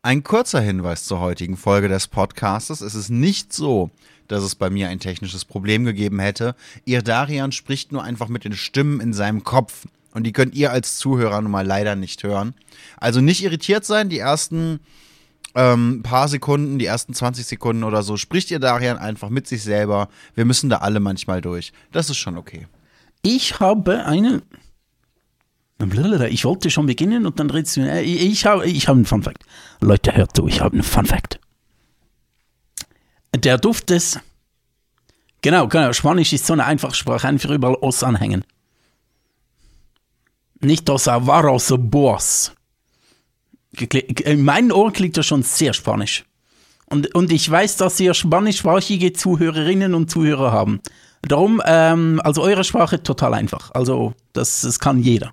Ein kurzer Hinweis zur heutigen Folge des Podcastes. Es ist nicht so, dass es bei mir ein technisches Problem gegeben hätte. Ihr Darian spricht nur einfach mit den Stimmen in seinem Kopf. Und die könnt ihr als Zuhörer nun mal leider nicht hören. Also nicht irritiert sein, die ersten ähm, paar Sekunden, die ersten 20 Sekunden oder so, spricht ihr Darian einfach mit sich selber. Wir müssen da alle manchmal durch. Das ist schon okay. Ich habe eine. Ich wollte schon beginnen und dann redest du. äh, Ich, ich habe ich hab einen Fun Fact. Leute, hört zu, ich habe einen Fun Fact. Der Duft des. Genau, genau. Spanisch ist so eine einfache Sprache, einfach überall Os anhängen. Nicht Dos Avaros Boas. In meinen Ohren klingt das schon sehr spanisch. Und, und ich weiß, dass ihr spanischsprachige Zuhörerinnen und Zuhörer haben. Darum, ähm, also eure Sprache total einfach. Also, das, das kann jeder.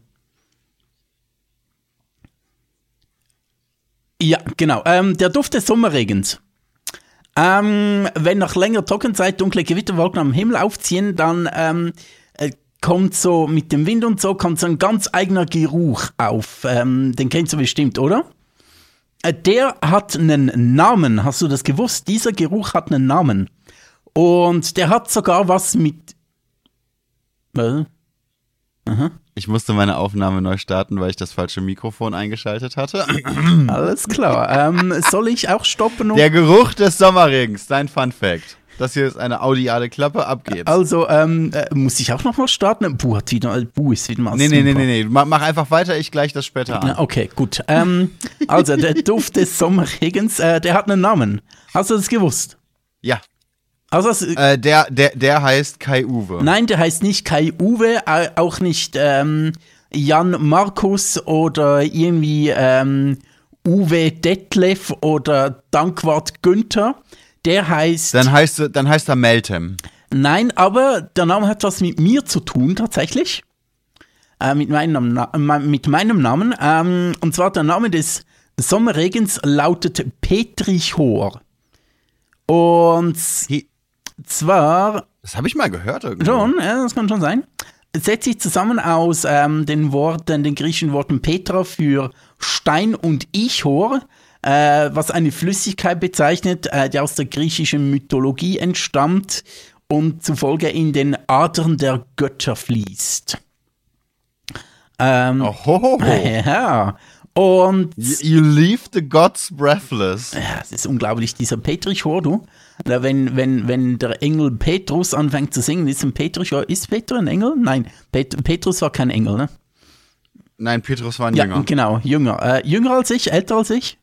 Ja, genau. Ähm, der Duft des Sommerregens. Ähm, wenn nach längerer Trockenzeit dunkle Gewitterwolken am Himmel aufziehen, dann ähm, äh, kommt so mit dem Wind und so kommt so ein ganz eigener Geruch auf. Ähm, den kennst du bestimmt, oder? Äh, Der hat einen Namen. Hast du das gewusst? Dieser Geruch hat einen Namen. Und der hat sogar was mit. Äh, Ich musste meine Aufnahme neu starten, weil ich das falsche Mikrofon eingeschaltet hatte. alles klar. ähm, soll ich auch stoppen? Und Der Geruch des Sommerregens, dein Fun Fact. Das hier ist eine audiale Klappe, ab geht's. also, ähm, äh, muss ich auch nochmal starten? Bu hat wieder, Bu ist wieder mal Nee, nee, nee, super. nee, nee. Mach, mach einfach weiter, ich gleich das später an. Okay, gut. Ähm, also, der Duft des Sommerregens, äh, der hat einen Namen. Hast du das gewusst? Ja. Also, das, Äh, der, der, der heißt Kai Uwe. Nein, der heißt nicht Kai Uwe, auch nicht ähm, Jan Markus oder irgendwie ähm, Uwe Detlef oder Dankwart Günther. Der heißt. Dann heißt, er- dann heißt er Meltem. Nein, aber der Name hat was mit mir zu tun, tatsächlich. Äh, mit, meinem, mit meinem Namen. Ähm, und zwar der Name des Sommerregens lautet Petrichor. Und He- zwar Das habe ich mal gehört irgendwo. Schon, ja, das kann schon sein. Es setzt sich zusammen aus ähm, den Worten, den griechischen Worten Petra für Stein und Ichor, äh, was eine Flüssigkeit bezeichnet, äh, die aus der griechischen Mythologie entstammt und zufolge in den Adern der Götter fließt. Ähm, Oh, ho, ho, ho. Ja, und You you leave the gods breathless. Ja, es ist unglaublich, dieser Petrichor, du. Wenn, wenn, wenn der Engel Petrus anfängt zu singen, ist ein Petrichor, ist Peter ein Engel? Nein, Pet Petrus war kein Engel, ne? Nein, Petrus war ein Ja, Jünger. genau, jünger. Äh, jünger als ich, älter als ich?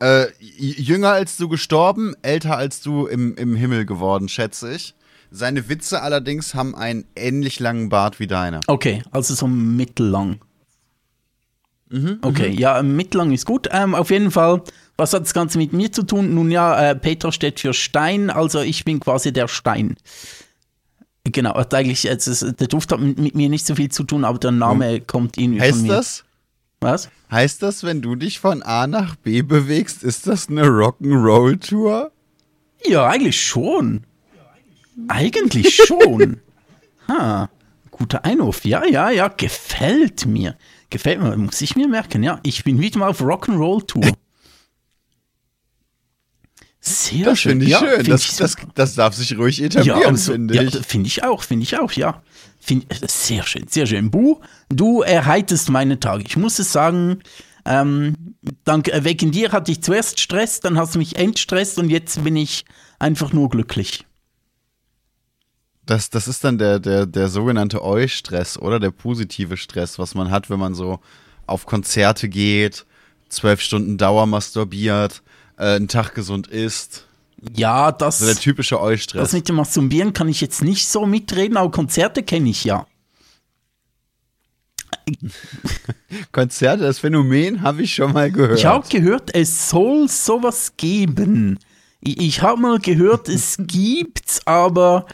Äh, jünger als du gestorben, älter als du im, im Himmel geworden, schätze ich. Seine Witze allerdings haben einen ähnlich langen Bart wie deiner. Okay, also so mittellang. Okay, ja, mittellang ist gut. Ähm, auf jeden Fall, was hat das Ganze mit mir zu tun? Nun ja, äh, Petra steht für Stein, also ich bin quasi der Stein. Genau, hat eigentlich, also, der Duft hat mit, mit mir nicht so viel zu tun, aber der Name kommt irgendwie von Heißt mir. das? Was? Heißt das, wenn du dich von A nach B bewegst, ist das eine Rock'n'Roll-Tour? Ja, eigentlich schon. Eigentlich schon. ha, guter Einwurf. Ja, ja, ja, gefällt mir. Gefällt mir, muss ich mir merken. Ja, ich bin wieder mal auf Rock'n'Roll-Tour. Sehr Das schön. finde ich ja, schön. find Das, ich das, super. das darf sich ruhig ja, etablieren, also, finde ja, ich. finde ich auch, finde ich auch, ja. Find, sehr schön, sehr schön. Bu, du erheiterst meine Tage. Ich muss es sagen, ähm, dank, wegen dir hatte ich zuerst Stress, dann hast du mich entstresst und jetzt bin ich einfach nur glücklich. Das, das ist dann der, der, der sogenannte Eu-Stress, oder? Der positive Stress, was man hat, wenn man so auf Konzerte geht, zwölf Stunden Dauer masturbiert, äh, einen Tag gesund isst. Ja, das, So der typische das Eu-Stress. mit dem Masturbieren kann ich jetzt nicht so mitreden, aber Konzerte kenne ich ja. Konzerte, das Phänomen habe ich schon mal gehört. Ich habe gehört, es soll sowas geben. Ich, ich habe mal gehört, es gibt's, aber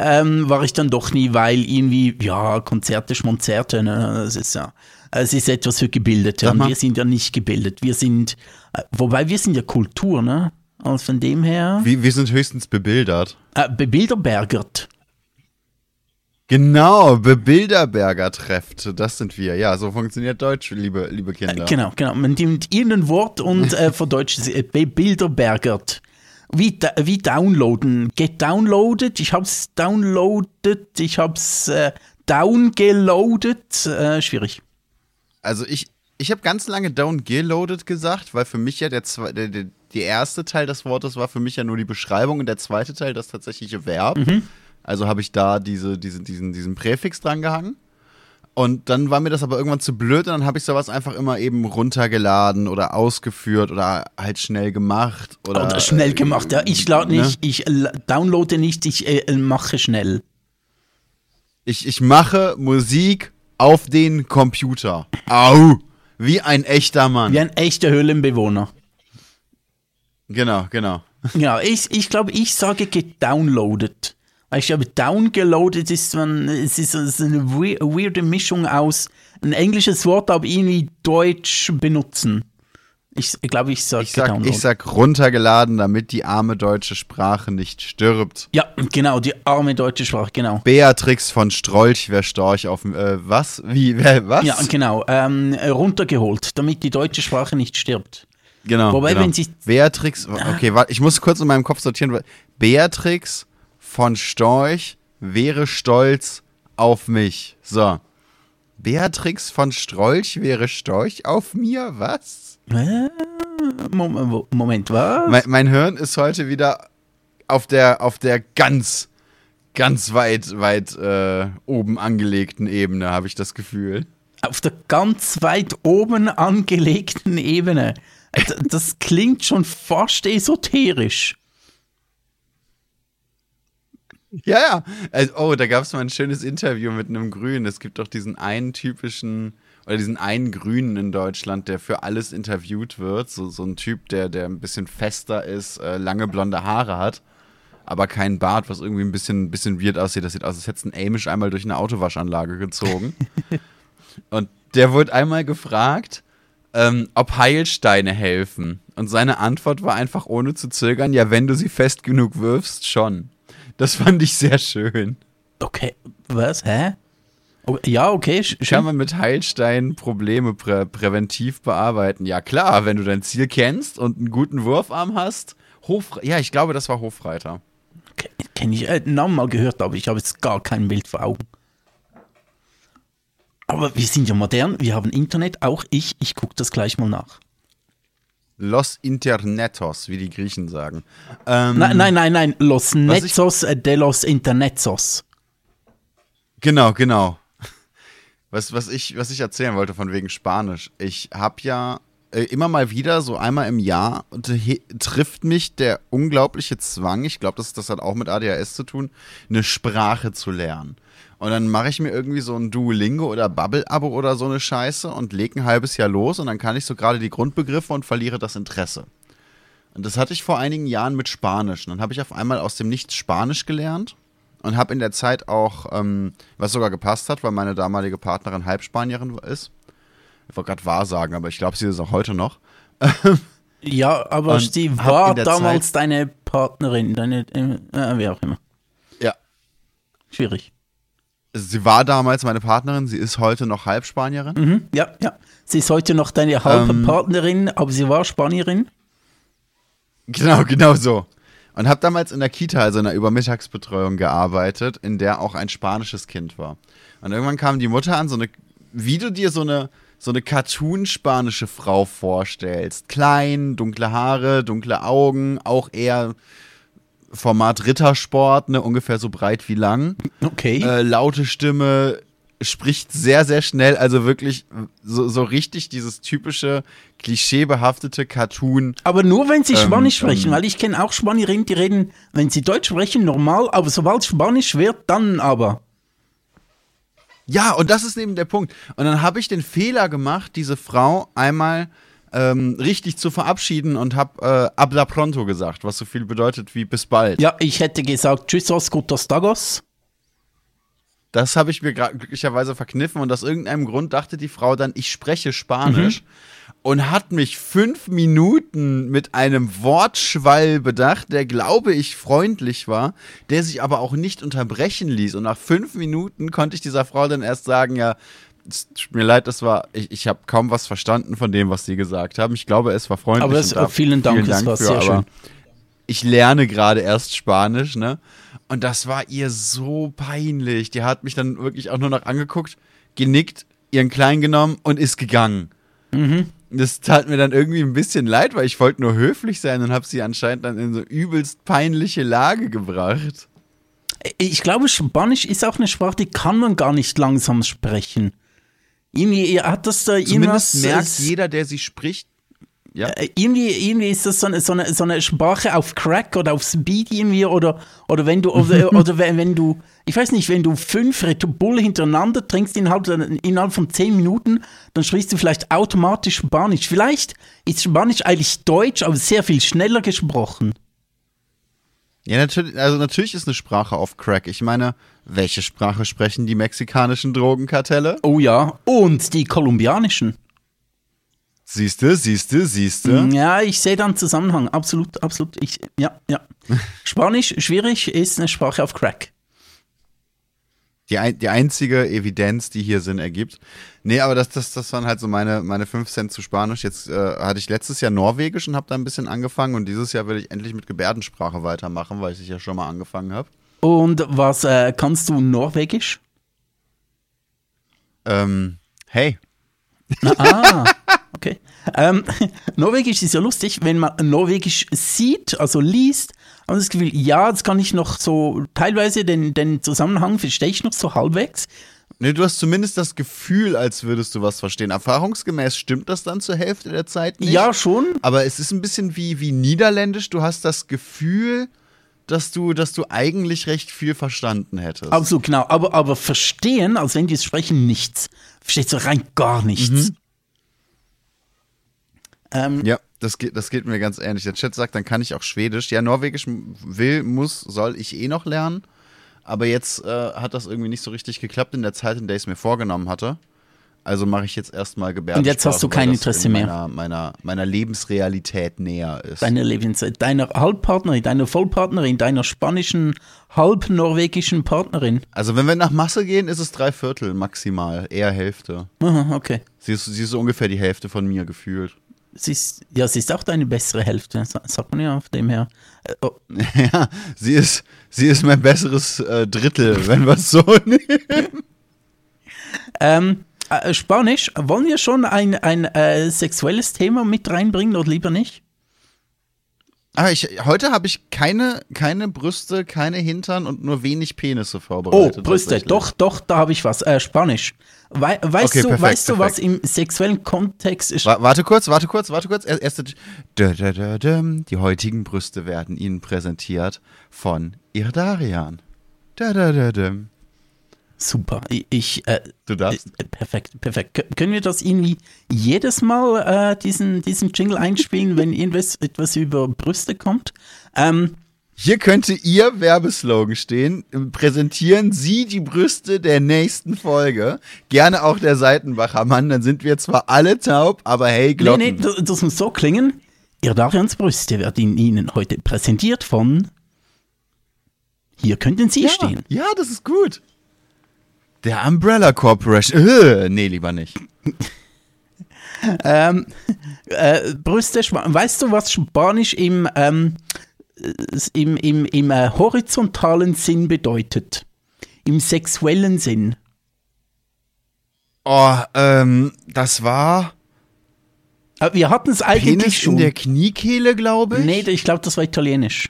ähm, war ich dann doch nie, weil irgendwie, ja, Konzerte, Schmonzerte, ne, das ist ja, es ist etwas für Gebildete und wir sind ja nicht gebildet. Wir sind, äh, wobei wir sind ja Kultur, ne? Also von dem her, wir, wir sind höchstens bebildert. äh, bebilderbergert. Genau, Bebilderberger trefft. Das sind wir. Ja, so funktioniert Deutsch, liebe, liebe Kinder. Genau, genau. Man nimmt irgendein Wort und äh, verdeutscht es. Äh, Bebilderbergert. Wie, wie downloaden? Gedownloadet? Ich hab's downloadet. Ich hab's äh, downgeloadet. Äh, schwierig. Also ich, ich habe ganz lange downgeloadet gesagt, weil für mich ja der, der, der, der erste Teil des Wortes war für mich ja nur die Beschreibung und der zweite Teil das tatsächliche Verb. Mhm. Also habe ich da diese, diese, diesen, diesen Präfix dran gehangen. Und dann war mir das aber irgendwann zu blöd und dann habe ich sowas einfach immer eben runtergeladen oder ausgeführt oder halt schnell gemacht. Oder, Oder schnell gemacht, ja. Ich lade ne? nicht, ich äh, downloade nicht, ich äh, mache schnell. Ich, ich mache Musik auf den Computer. Au! Wie ein echter Mann. Wie ein echter Höhlenbewohner. Genau, genau. Ja, ich, ich glaube, ich sage gedownloadet. Ich glaube, downgeloadet ist, man, es ist, es ist eine we- weirde Mischung aus ein englisches Wort, aber irgendwie Deutsch benutzen. Ich glaube, ich sage Ich sag, ich sag runtergeladen, damit die arme deutsche Sprache nicht stirbt. ja, genau, die arme deutsche Sprache, genau. Beatrix von Strolch, wer Storch auf dem, äh, was? Wie, wer, was? Ja, genau. Ähm, runtergeholt, damit die deutsche Sprache nicht stirbt. genau. Wobei, genau. wenn sie- Beatrix, okay, warte, ich muss kurz in meinem Kopf sortieren. weil- Beatrix von Storch wäre stolz auf mich. So. Beatrix von Strolch wäre Storch auf mir? Was? Äh, Mom- Moment, was? Mein, mein Hirn ist heute wieder auf der, auf der ganz, ganz weit, weit äh, oben angelegten Ebene, habe ich das Gefühl. Auf der ganz weit oben angelegten Ebene. Also, Das klingt schon fast esoterisch. Ja, ja. Also, oh, da gab es mal ein schönes Interview mit einem Grünen. Es gibt doch diesen einen typischen, oder diesen einen Grünen in Deutschland, der für alles interviewt wird. So, so ein Typ, der, der ein bisschen fester ist, äh, lange blonde Haare hat, aber keinen Bart, was irgendwie ein bisschen, bisschen weird aussieht. Das sieht aus, als hätte ein Amish einmal durch eine Autowaschanlage gezogen. Und der wurde einmal gefragt, ähm, ob Heilsteine helfen. Und seine Antwort war einfach ohne zu zögern, ja, wenn du sie fest genug wirfst, schon. Das fand ich sehr schön. Okay, was? Hä? Oh, ja, okay, sch- Kann schön. man mit Heilsteinen Probleme prä präventiv bearbeiten? Ja, klar, wenn du dein Ziel kennst und einen guten Wurfarm hast. Hof ja, ich glaube, das war Hofreiter. Kenne ich äh, Namen mal gehört, aber ich habe jetzt gar kein Bild vor Augen. Aber wir sind ja modern, wir haben Internet, auch ich, ich gucke das gleich mal nach. Los Internetos, wie die Griechen sagen. Ähm, Nein, nein, nein, nein, Los Was ich- Netzos äh, de los Internetsos. Genau, genau. Was, was, ich, was ich erzählen wollte von wegen Spanisch. Ich habe ja äh, immer mal wieder, so einmal im Jahr, trifft mich der unglaubliche Zwang, ich glaube, das, das hat auch mit ADHS zu tun, eine Sprache zu lernen. Und dann mache ich mir irgendwie so ein Duolingo oder Bubble-Abo oder so eine Scheiße und lege ein halbes Jahr los und dann kann ich so gerade die Grundbegriffe und verliere das Interesse. Und das hatte ich vor einigen Jahren mit Spanisch. Und dann habe ich auf einmal aus dem Nichts Spanisch gelernt und habe in der Zeit auch, ähm, was sogar gepasst hat, weil meine damalige Partnerin Halbspanierin ist. Ich wollte gerade wahrsagen, aber ich glaube, sie ist auch heute noch. Ja, aber Und sie war damals deine Partnerin, deine, äh, äh, wie auch immer. Ja. Schwierig. Sie war damals meine Partnerin, sie ist heute noch Halbspanierin. Mhm, ja, ja. Sie ist heute noch deine halbe Ähm. Partnerin, aber sie war Spanierin. Genau, genau so. Und habe damals in der Kita, also in der Übermittagsbetreuung gearbeitet, in der auch ein spanisches Kind war. Und irgendwann kam die Mutter an, so eine, wie du dir so eine, so eine Cartoon-spanische Frau vorstellst. Klein, dunkle Haare, dunkle Augen, auch eher Format Rittersport, ne, ungefähr so breit wie lang. Okay. Äh, laute Stimme, spricht sehr, sehr schnell, also wirklich so, so richtig dieses typische, klischeebehaftete Cartoon. aber nur wenn sie ähm, Spanisch sprechen, ähm, weil ich kenne auch Spanierinnen, die reden, wenn sie Deutsch sprechen, normal, aber sobald Spanisch wird, dann aber. Ja, und das ist eben der Punkt. Und dann habe ich den Fehler gemacht, diese Frau einmal ähm, richtig zu verabschieden und habe äh, habla pronto gesagt, was so viel bedeutet wie bis bald. Ja, ich hätte gesagt, tschüss, os, gutos tagos. Das habe ich mir gerade glücklicherweise verkniffen und aus irgendeinem Grund dachte die Frau dann, ich spreche Spanisch. Mhm. Und hat mich fünf Minuten mit einem Wortschwall bedacht, der glaube ich freundlich war, der sich aber auch nicht unterbrechen ließ. Und nach fünf Minuten konnte ich dieser Frau dann erst sagen, ja, es tut mir leid, das war, ich, ich habe kaum was verstanden von dem, was sie gesagt haben. Ich glaube, es war freundlich. Aber es, vielen Dank, vielen Dank das war für, sehr schön. Ich lerne gerade erst Spanisch, ne? Und das war ihr so peinlich. Die hat mich dann wirklich auch nur noch angeguckt, genickt, ihren Klein genommen und ist gegangen. Mhm. Das tat mir dann irgendwie ein bisschen leid, weil ich wollte nur höflich sein und habe sie anscheinend dann in so übelst peinliche Lage gebracht. Ich glaube, Spanisch ist auch eine Sprache, die kann man gar nicht langsam sprechen. Irgendwie hat das da Zumindest merkt jeder, der sie spricht, ja. Äh, irgendwie, irgendwie ist das so eine, so, eine, so eine Sprache auf Crack oder auf Speed irgendwie oder, oder wenn du, oder, oder wenn, wenn du, ich weiß nicht, wenn du fünf Red Bull hintereinander trinkst innerhalb, innerhalb von zehn Minuten, dann sprichst du vielleicht automatisch Spanisch. Vielleicht ist Spanisch eigentlich Deutsch, aber sehr viel schneller gesprochen. Ja, natürlich, also natürlich ist eine Sprache auf Crack. Ich meine, welche Sprache sprechen die mexikanischen Drogenkartelle? Oh ja, und die kolumbianischen. Siehste, siehste, siehste. Mm, ja, ich sehe da einen Zusammenhang. Absolut, absolut. Ich, ja, ja. Spanisch, schwierig, ist eine Sprache auf Crack. Die, die einzige Evidenz, die hier Sinn ergibt. Nee, aber das, das, das waren halt so meine, meine 5 Cent zu Spanisch. Jetzt äh, hatte ich letztes Jahr Norwegisch und habe da ein bisschen angefangen. Und dieses Jahr will ich endlich mit Gebärdensprache weitermachen, weil ich ja schon mal angefangen habe. Und was äh, kannst du Norwegisch? Ähm, hey. Ah. Okay. Ähm, Norwegisch ist ja lustig, wenn man Norwegisch sieht, also liest, habe ich das Gefühl, ja, das kann ich noch so, teilweise den, den Zusammenhang verstehe ich noch so halbwegs. Nee, du hast zumindest das Gefühl, als würdest du was verstehen. Erfahrungsgemäß stimmt das dann zur Hälfte der Zeit nicht. Ja, schon. Aber es ist ein bisschen wie, wie Niederländisch. Du hast das Gefühl, dass du, dass du eigentlich recht viel verstanden hättest. Absolut, genau. Aber, aber verstehen, als wenn die es sprechen, nichts. Verstehst du rein gar nichts. Mhm. Ähm, ja, das geht, das geht mir ganz ähnlich. Der Chat sagt, dann kann ich auch Schwedisch. Ja, Norwegisch will, muss, soll ich eh noch lernen. Aber jetzt äh, hat das irgendwie nicht so richtig geklappt in der Zeit, in der ich es mir vorgenommen hatte. Also mache ich jetzt erstmal Gebärdensprache. Und jetzt hast du kein Interesse in mehr. Meiner, meiner, meiner Lebensrealität näher ist. Deine Lebenszeit, deiner Halbpartnerin, deiner Vollpartnerin, deiner spanischen, halb-norwegischen Partnerin. Also wenn wir nach Masse gehen, ist es drei Viertel maximal, eher Hälfte. Aha, okay. Sie ist, sie ist so ungefähr die Hälfte von mir gefühlt sie ist, ja, sie ist auch deine bessere Hälfte, sagt man ja auf dem her. Äh, oh. Ja, sie ist, sie ist mein besseres äh, Drittel, wenn wir es so nehmen. Ähm, äh, Spanisch, wollen wir schon ein, ein äh, sexuelles Thema mit reinbringen oder lieber nicht? Ah, ich, heute habe ich keine, keine Brüste, keine Hintern und nur wenig Penisse vorbereitet. Oh, Brüste, doch, doch, da habe ich was. Äh, Spanisch. We weißt okay, du, perfekt, weißt du was im sexuellen Kontext ist? warte kurz, warte kurz, warte kurz. Erste, die heutigen Brüste werden Ihnen präsentiert von Irdarian. Da, da, da, da. Super. Ich, äh, du darfst. Äh, perfekt, perfekt. Können wir das irgendwie jedes Mal äh, diesen, diesen Jingle einspielen, wenn irgendwas etwas über Brüste kommt? Ähm, hier könnte Ihr Werbeslogan stehen. Präsentieren Sie die Brüste der nächsten Folge. Gerne auch der Seitenbacher Mann. Dann sind wir zwar alle taub, aber hey, Glocken. Nee, nee, das, muss so klingen. Ihr Darians Brüste werden Ihnen heute präsentiert von Hier könnten Sie ja, stehen. Ja, das ist gut. Der Umbrella Corporation. Äh, nee, lieber nicht. ähm, äh, Brüste, weißt du, was Spanisch im, ähm, im, im, im äh, horizontalen Sinn bedeutet? Im sexuellen Sinn? Oh, ähm, das war. Äh, wir hatten es eigentlich Penis schon. in der Kniekehle, glaube ich. Nee, ich glaube, das war italienisch.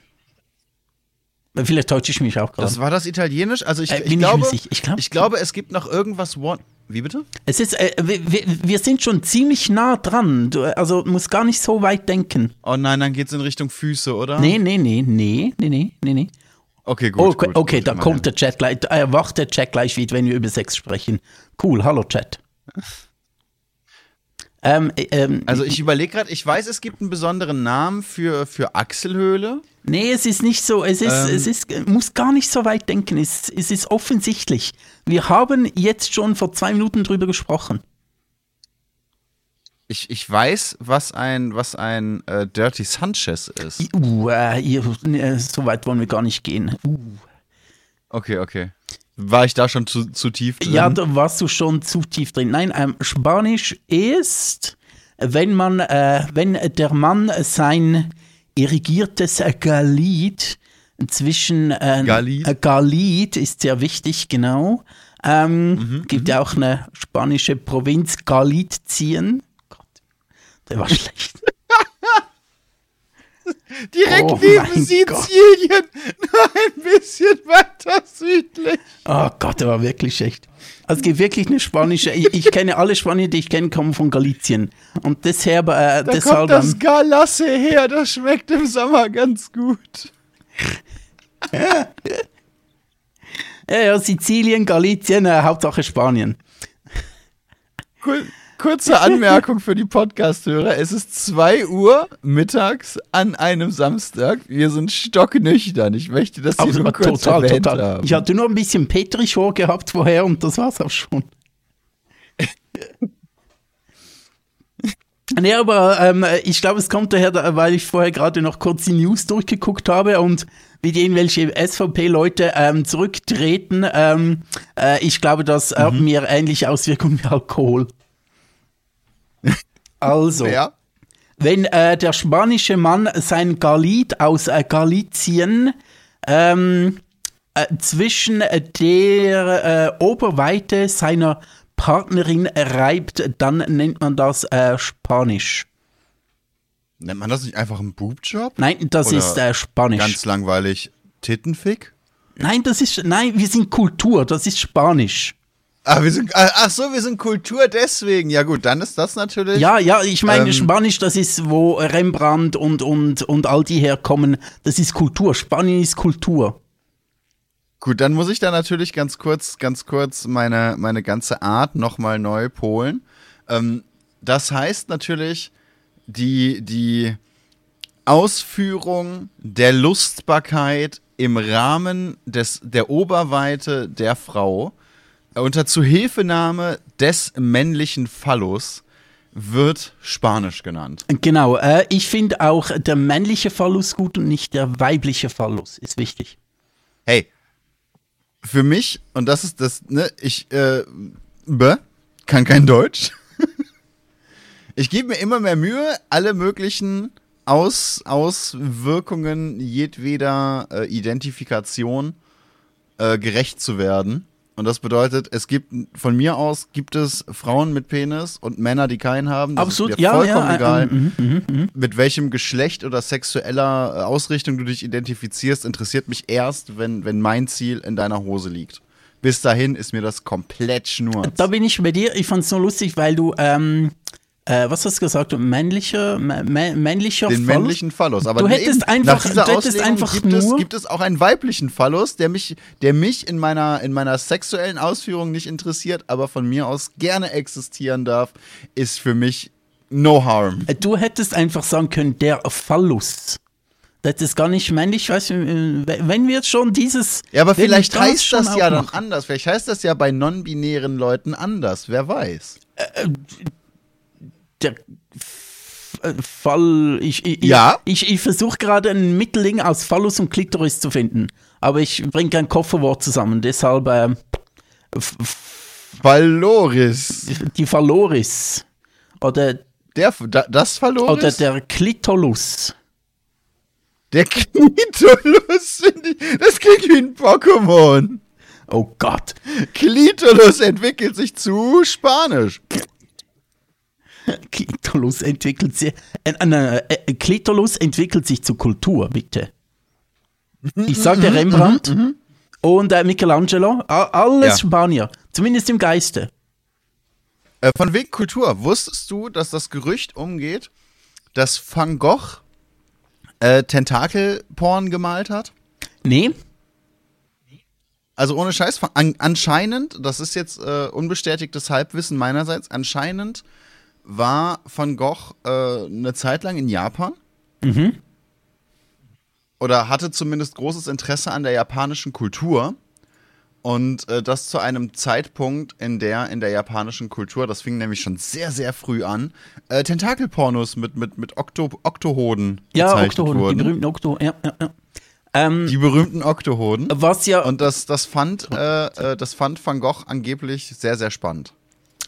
Vielleicht täusche ich mich auch gerade. Das war das Italienisch? Also ich, äh, ich glaube, ich, ich, glaub, ich glaube, es gibt noch irgendwas. One Wie bitte? Es ist, äh, wir, wir, sind schon ziemlich nah dran. Du, also musst gar nicht so weit denken. Oh nein, dann geht es in Richtung Füße, oder? Nee, nee, nee, nee, nee, nee, nee, nee. Okay, gut. Oh, okay, gut, okay gut, da kommt der Chat gleich. Erwacht der Chat gleich wieder, wenn wir über Sex sprechen. Cool, hallo Chat. Ähm, äh, ähm, Also ich überlege gerade, ich weiß, es gibt einen besonderen Namen für, für Achselhöhle. Nee, es ist nicht so, es ist, Ähm. es ist, muss gar nicht so weit denken, es, es ist offensichtlich. Wir haben jetzt schon vor zwei Minuten drüber gesprochen. Ich, ich weiß, was ein, was ein äh, Dirty Sanchez ist. Uh, äh, so weit wollen wir gar nicht gehen. Uh. Okay, okay. War ich da schon zu, zu tief drin? Ja, da warst du schon zu tief drin. Nein, ähm, Spanisch ist, wenn man, äh, wenn der Mann sein irrigiertes äh, Galit zwischen äh, Galit? äh, Galit ist sehr wichtig, genau. Ähm, gibt ja auch eine spanische Provinz Galizien. Gott, der war schlecht. Direkt Oh neben Sizilien, nur ein bisschen weiter südlich. Oh Gott, der war wirklich schlecht. Also es gibt wirklich eine spanische, ich, ich kenne alle Spanier, die ich kenne, kommen von Galizien. Und deshalb, äh, Da deshalb kommt das Galasse her, das schmeckt im Sommer ganz gut. Ja, ja, Sizilien, Galizien, äh, Hauptsache Spanien. Kur kurze Anmerkung für die Podcast-Hörer. Es ist 2 Uhr mittags an einem Samstag. Wir sind stocknüchtern. Ich möchte das hier nur kurz total, erwähnt total. haben. Ich hatte nur ein bisschen Petrichor gehabt vorher und das war's auch schon. Nee, aber ähm, ich glaube, es kommt daher, da- weil ich vorher gerade noch kurz die News durchgeguckt habe und wie die irgendwelche SVP-Leute ähm, zurücktreten. Ähm, äh, ich glaube, das hat Mhm. mir ähnliche Auswirkungen wie Alkohol. Also, Ja. wenn äh, der spanische Mann sein Galit aus äh, Galizien ähm, äh, zwischen der äh, Oberweite seiner Partnerin reibt, dann nennt man das äh, Spanisch. Nennt man das nicht einfach einen Boobjob? Nein, das Oder ist äh, Spanisch. Ganz langweilig. Tittenfick? nein, das ist nein, wir sind Kultur, das ist Spanisch. Ah, wir sind, ah, ach so, wir sind Kultur deswegen. Ja gut, dann ist das natürlich. Ja, ja, ich meine, Ähm, Spanisch, das ist, wo Rembrandt und, und, und all die herkommen, das ist Kultur. Spanien ist Kultur. Gut, dann muss ich da natürlich ganz kurz, ganz kurz meine, meine ganze Art nochmal neu polen. Ähm, das heißt natürlich, die, die Ausführung der Lustbarkeit im Rahmen des, der Oberweite der Frau unter Zuhilfenahme des männlichen Phallus wird Spanisch genannt. Genau, äh, ich finde auch der männliche Phallus gut und nicht der weibliche Phallus, ist wichtig. hey, für mich, und das ist das, ne, ich, äh, bäh, kann kein Deutsch. ich gebe mir immer mehr Mühe, alle möglichen Aus, Auswirkungen jedweder äh, Identifikation äh, gerecht zu werden. Und das bedeutet, es gibt, von mir aus gibt es Frauen mit Penis und Männer, die keinen haben. Das Absolut, ist mir ja, vollkommen ja, äh, egal mhm, mhm, mhm. mit welchem Geschlecht oder sexueller äh, Ausrichtung du dich identifizierst, interessiert mich erst, wenn, wenn mein Ziel in deiner Hose liegt. Bis dahin ist mir das komplett schnurz. Da bin ich bei dir. Ich fand es nur lustig, weil du, ähm, äh, was hast du gesagt? Männlicher, mä- mä- männlicher den Phallus? männlichen Phallus. Aber Du eben, hättest einfach- nach dieser du hättest Auslegung einfach gibt, es, nur- gibt es auch einen weiblichen Phallus, der mich, der mich in, meiner, in meiner sexuellen Ausführung nicht interessiert, aber von mir aus gerne existieren darf, ist für mich no harm. Äh, Du hättest einfach sagen können, der Phallus. Das ist gar nicht männlich, weißt du, äh, wenn wir jetzt schon dieses. Ja, aber vielleicht wir heißt das ja dann machen. anders. Vielleicht heißt das ja bei non-binären Leuten anders. Wer weiß. Der äh, Fall. Ich, ich, Ja. ich, ich, ich versuche gerade ein Mittelding aus Phallus und Klitoris zu finden. Aber ich bringe kein Kofferwort zusammen. Deshalb ähm, f- f- Valoris. die Phaloris. Oder, Der, da- das Valoris? oder der Klitolus. Der Klitolus, das klingt wie ein Pokémon. Oh Gott. Klitolus entwickelt sich zu Spanisch. Klitolus entwickelt sich. Äh, äh, äh, Klitolus entwickelt sich zu Kultur, bitte. Ich Mhm, sagte Rembrandt und äh, Michelangelo. Alles Ja. Spanier. Zumindest im Geiste. Äh, von wegen Kultur. Wusstest du, dass das Gerücht umgeht, dass Van Gogh äh, Tentakelporn gemalt hat? Nee? Also ohne Scheiß, an, anscheinend, das ist jetzt äh, unbestätigtes Halbwissen meinerseits, anscheinend war Van Gogh äh, eine Zeit lang in Japan. Mhm. Oder hatte zumindest großes Interesse an der japanischen Kultur. Und äh, das zu einem Zeitpunkt, in der in der japanischen Kultur, das fing nämlich schon sehr, sehr früh an, äh, Tentakelpornos mit, mit, mit Okto, Oktohoden Ja, Oktohoden, wurden. die berühmten Oktohoden. Ja, ja, ja. Ähm, Die berühmten Oktohoden. was ja, Und das, das, fand, äh, äh, das fand Van Gogh angeblich sehr, sehr spannend.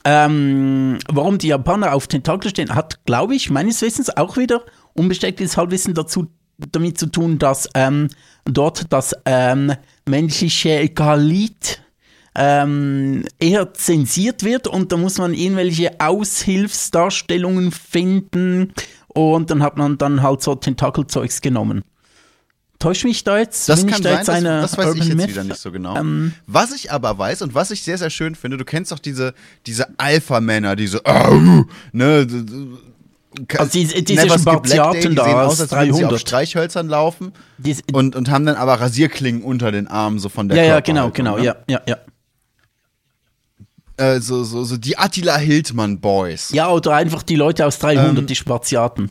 Ähm, warum die Japaner auf Tentakel stehen, hat, glaube ich, meines Wissens auch wieder unbestätigtes Halbwissen dazu damit zu tun, dass ähm, dort das ähm, menschliche Galit ähm, eher zensiert wird und da muss man irgendwelche Aushilfsdarstellungen finden und dann hat man dann halt so Tentakelzeugs genommen. Täusch mich da jetzt? Das Bin ich kann da sein, jetzt das, eine das weiß ich Urban jetzt Myth? wieder nicht so genau. Ähm, was ich aber weiß und was ich sehr, sehr schön finde, du kennst doch diese, diese Alpha-Männer, diese, Au, ne, Also diese- diese Black Spartiaten die da sehen aus als würden sie auf 300. Streichhölzern laufen Dies- und, und haben dann aber Rasierklingen unter den Armen, so von der ja, ja, genau, Körperhaltung, genau, ne? ja, ja, ja. Äh, so, so, so die Attila Hildmann Boys. Ja, oder einfach die Leute aus 300, Ähm, die Spartiaten.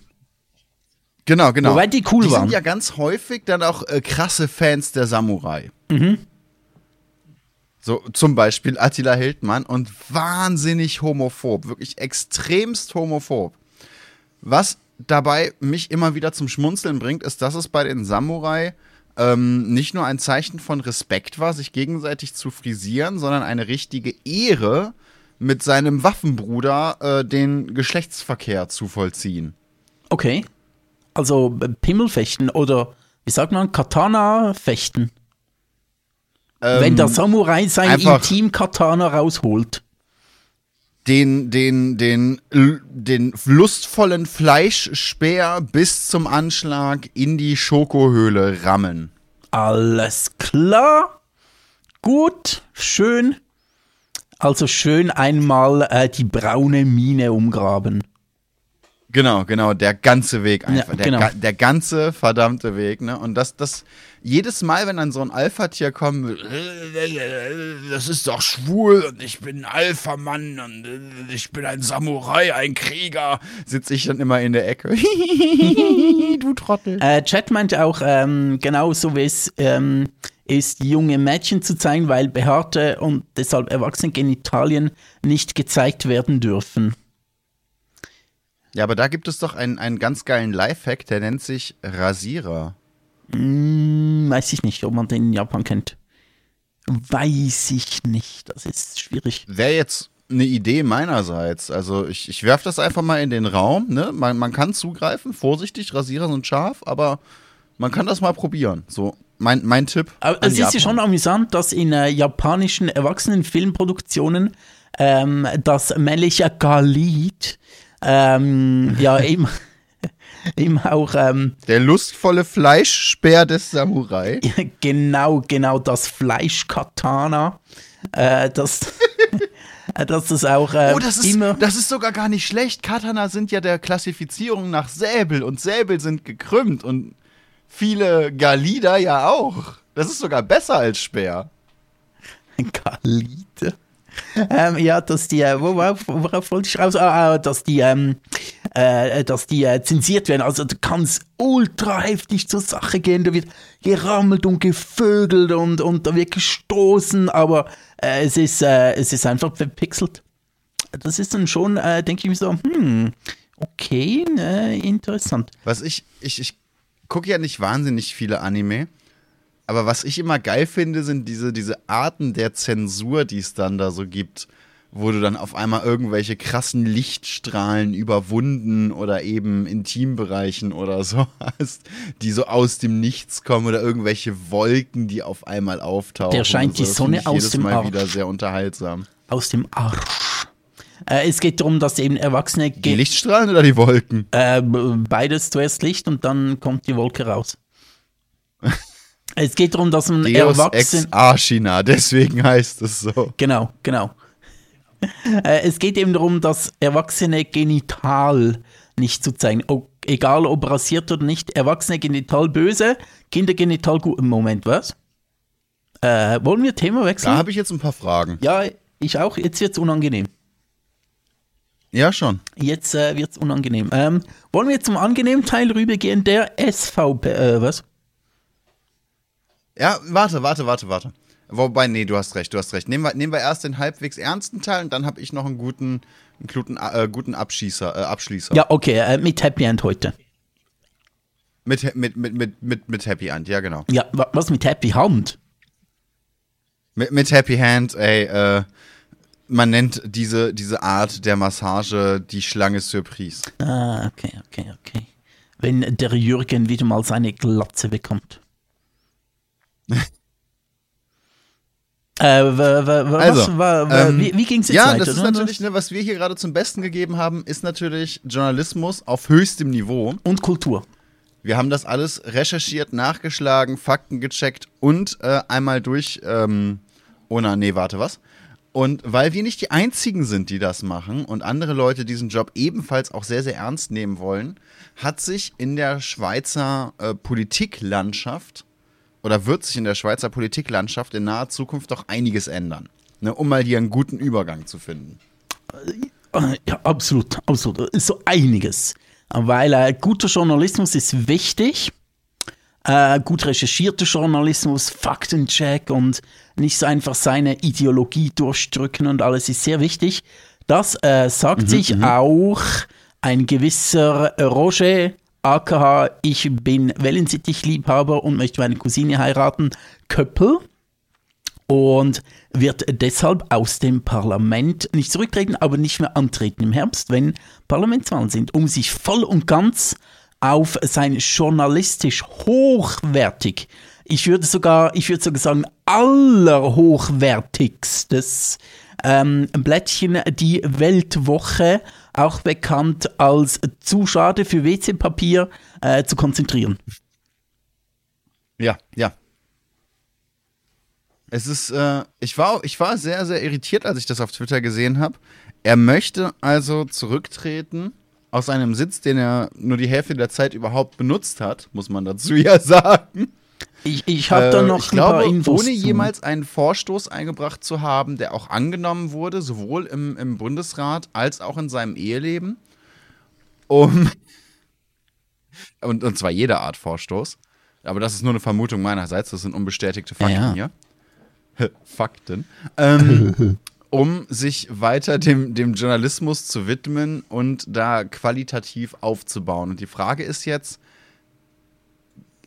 Genau, genau. Wobei die cool die waren. sind ja ganz häufig dann auch äh, krasse Fans der Samurai. Mhm. So zum Beispiel Attila Hildmann und wahnsinnig homophob, wirklich extremst homophob. Was dabei mich immer wieder zum Schmunzeln bringt, ist, dass es bei den Samurai ähm, nicht nur ein Zeichen von Respekt war, sich gegenseitig zu frisieren, sondern eine richtige Ehre, mit seinem Waffenbruder äh, den Geschlechtsverkehr zu vollziehen. Okay. Also äh, Pimmelfechten oder, wie sagt man, Katana-Fechten. Wenn der Samurai sein Ähm, Intim-Katana rausholt. den, den, den, den lustvollen Fleischspeer bis zum Anschlag in die Schokohöhle rammen. Alles klar. Gut, schön. Also schön einmal äh, die braune Mine umgraben. Genau, genau, der ganze Weg einfach. Ja, der, genau. ga, der ganze verdammte Weg, ne? Und das, das, jedes Mal, wenn dann so ein Alpha-Tier kommt, mit, das ist doch schwul und ich bin ein Alpha-Mann und äh, ich bin ein Samurai, ein Krieger, sitze ich dann immer in der Ecke. du Trottel. Äh, Chat meinte auch, ähm, genau so wie es ähm, ist, junge Mädchen zu zeigen, weil behaarte und deshalb erwachsene Genitalien nicht gezeigt werden dürfen. Ja, aber da gibt es doch einen, einen ganz geilen Lifehack, der nennt sich Rasierer. Hm, weiß ich nicht, ob man den in Japan kennt. Weiß ich nicht, das ist schwierig. Wäre jetzt eine Idee meinerseits. Also ich, ich werfe das einfach mal in den Raum. Ne? Man, man kann zugreifen, vorsichtig, Rasierer sind scharf, aber man kann das mal probieren. So, mein, mein Tipp. Aber es ist ja schon amüsant, dass in äh, japanischen Erwachsenenfilmproduktionen ähm, das männliche Galit ähm, ja eben, eben auch ähm, Der lustvolle Fleischspeer des Samurai. genau, genau das Fleischkatana, äh, das, dass das auch äh, Oh, das ist, immer. das ist sogar gar nicht schlecht. Katana sind ja der Klassifizierung nach Säbel und Säbel sind gekrümmt und viele Galida ja auch. Das ist sogar besser als Speer. Galite. ähm, ja, dass die, äh, worauf, worauf wollte ich raus? Ah, ah, dass die, ähm, äh, dass die äh, zensiert werden. Also da kann es ultra heftig zur Sache gehen. Da wird gerammelt und gevögelt und, und da wird gestoßen, aber äh, es, ist, äh, es ist einfach verpixelt. Das ist dann schon, äh, denke ich mir so, hm, okay, äh, interessant. Was ich, ich, ich gucke ja nicht wahnsinnig viele Anime, aber was ich immer geil finde, sind diese, diese Arten der Zensur, die es dann da so gibt, wo du dann auf einmal irgendwelche krassen Lichtstrahlen überwunden oder eben Intimbereichen oder so hast, die so aus dem Nichts kommen oder irgendwelche Wolken, die auf einmal auftauchen. Der scheint so. die Sonne aus jedes dem Mal Arsch. wieder sehr unterhaltsam. Aus dem Arsch. Äh, es geht darum, dass eben Erwachsene Die Lichtstrahlen oder die Wolken? Äh, beides zuerst Licht und dann kommt die Wolke raus. es geht darum, dass man Deus ex erwachsen. Archina, deswegen heißt es so. Genau, genau. äh, es geht eben darum, das erwachsene Genital nicht zu zeigen. O egal ob rasiert oder nicht. Erwachsene Genital böse, Kindergenital gut. Moment, was? Äh, wollen wir Thema Da wechseln? habe ich jetzt ein paar Fragen. ja, ich auch. Jetzt wird's unangenehm. Ja, schon. Jetzt äh, wird es unangenehm. Ähm, wollen wir zum angenehmen Teil rübergehen? Der SVP, äh, was? Ja, warte, warte, warte, warte. Wobei, nee, du hast recht, du hast recht. Nehmen wir, nehmen wir erst den halbwegs ernsten Teil und dann habe ich noch einen guten, einen guten, äh, guten Abschießer, äh, Abschließer. Ja, okay, äh, mit Happy End heute. Mit, mit, mit, mit, mit, mit Happy End, ja, genau. Ja, wa- was mit Happy Hand? Mit, mit Happy Hand, ey, äh, man nennt diese, diese Art der Massage die Schlange Surprise. Ah, okay, okay, okay. Wenn der Jürgen wieder mal seine Glatze bekommt. Äh, wa, wa, wa, Also, was, wa, wa, ähm, wie, wie ging es jetzt Ja, weiter? das ist ne? natürlich, ne, was wir hier gerade zum Besten gegeben haben, ist natürlich Journalismus auf höchstem Niveau. Und Kultur. Wir haben das alles recherchiert, nachgeschlagen, Fakten gecheckt und äh, einmal durch. Ähm, oh na, nee, warte, was? Und weil wir nicht die einzigen sind, die das machen und andere Leute diesen Job ebenfalls auch sehr, sehr ernst nehmen wollen, hat sich in der Schweizer äh, Politiklandschaft oder wird sich in der Schweizer Politiklandschaft in naher Zukunft doch einiges ändern. Ne, um mal hier einen guten Übergang zu finden. Ja, absolut, absolut. So einiges. Weil äh, guter Journalismus ist wichtig. Äh, gut recherchierter Journalismus, Faktencheck und nicht so einfach seine Ideologie durchdrücken und alles ist sehr wichtig. Das äh, sagt sich auch ein gewisser Roger, aka ich bin Wellensittich-Liebhaber und möchte meine Cousine heiraten, Köppel und wird deshalb aus dem Parlament nicht zurücktreten, aber nicht mehr antreten im Herbst, wenn Parlamentswahlen sind, um sich voll und ganz auf sein journalistisch hochwertig, ich würde sogar, ich würde sogar sagen, allerhochwertigstes ähm, Blättchen, die Weltwoche, auch bekannt als zu schade für WC-Papier, äh, zu konzentrieren. Ja, ja. Es ist, äh, ich war, ich war sehr, sehr irritiert, als ich das auf Twitter gesehen habe. Er möchte also zurücktreten aus einem Sitz, den er nur die Hälfte der Zeit überhaupt benutzt hat, muss man dazu ja sagen. Ich, ich habe da Äh, noch ich glaube, Infos ohne jemals einen Vorstoß eingebracht zu haben, der auch angenommen wurde, sowohl im, im Bundesrat als auch in seinem Eheleben. Um und, und zwar jeder Art Vorstoß. Aber das ist nur eine Vermutung meinerseits, das sind unbestätigte Fakten Ja. hier. Fakten. Ähm, um sich weiter dem, dem Journalismus zu widmen und da qualitativ aufzubauen. Und die Frage ist jetzt,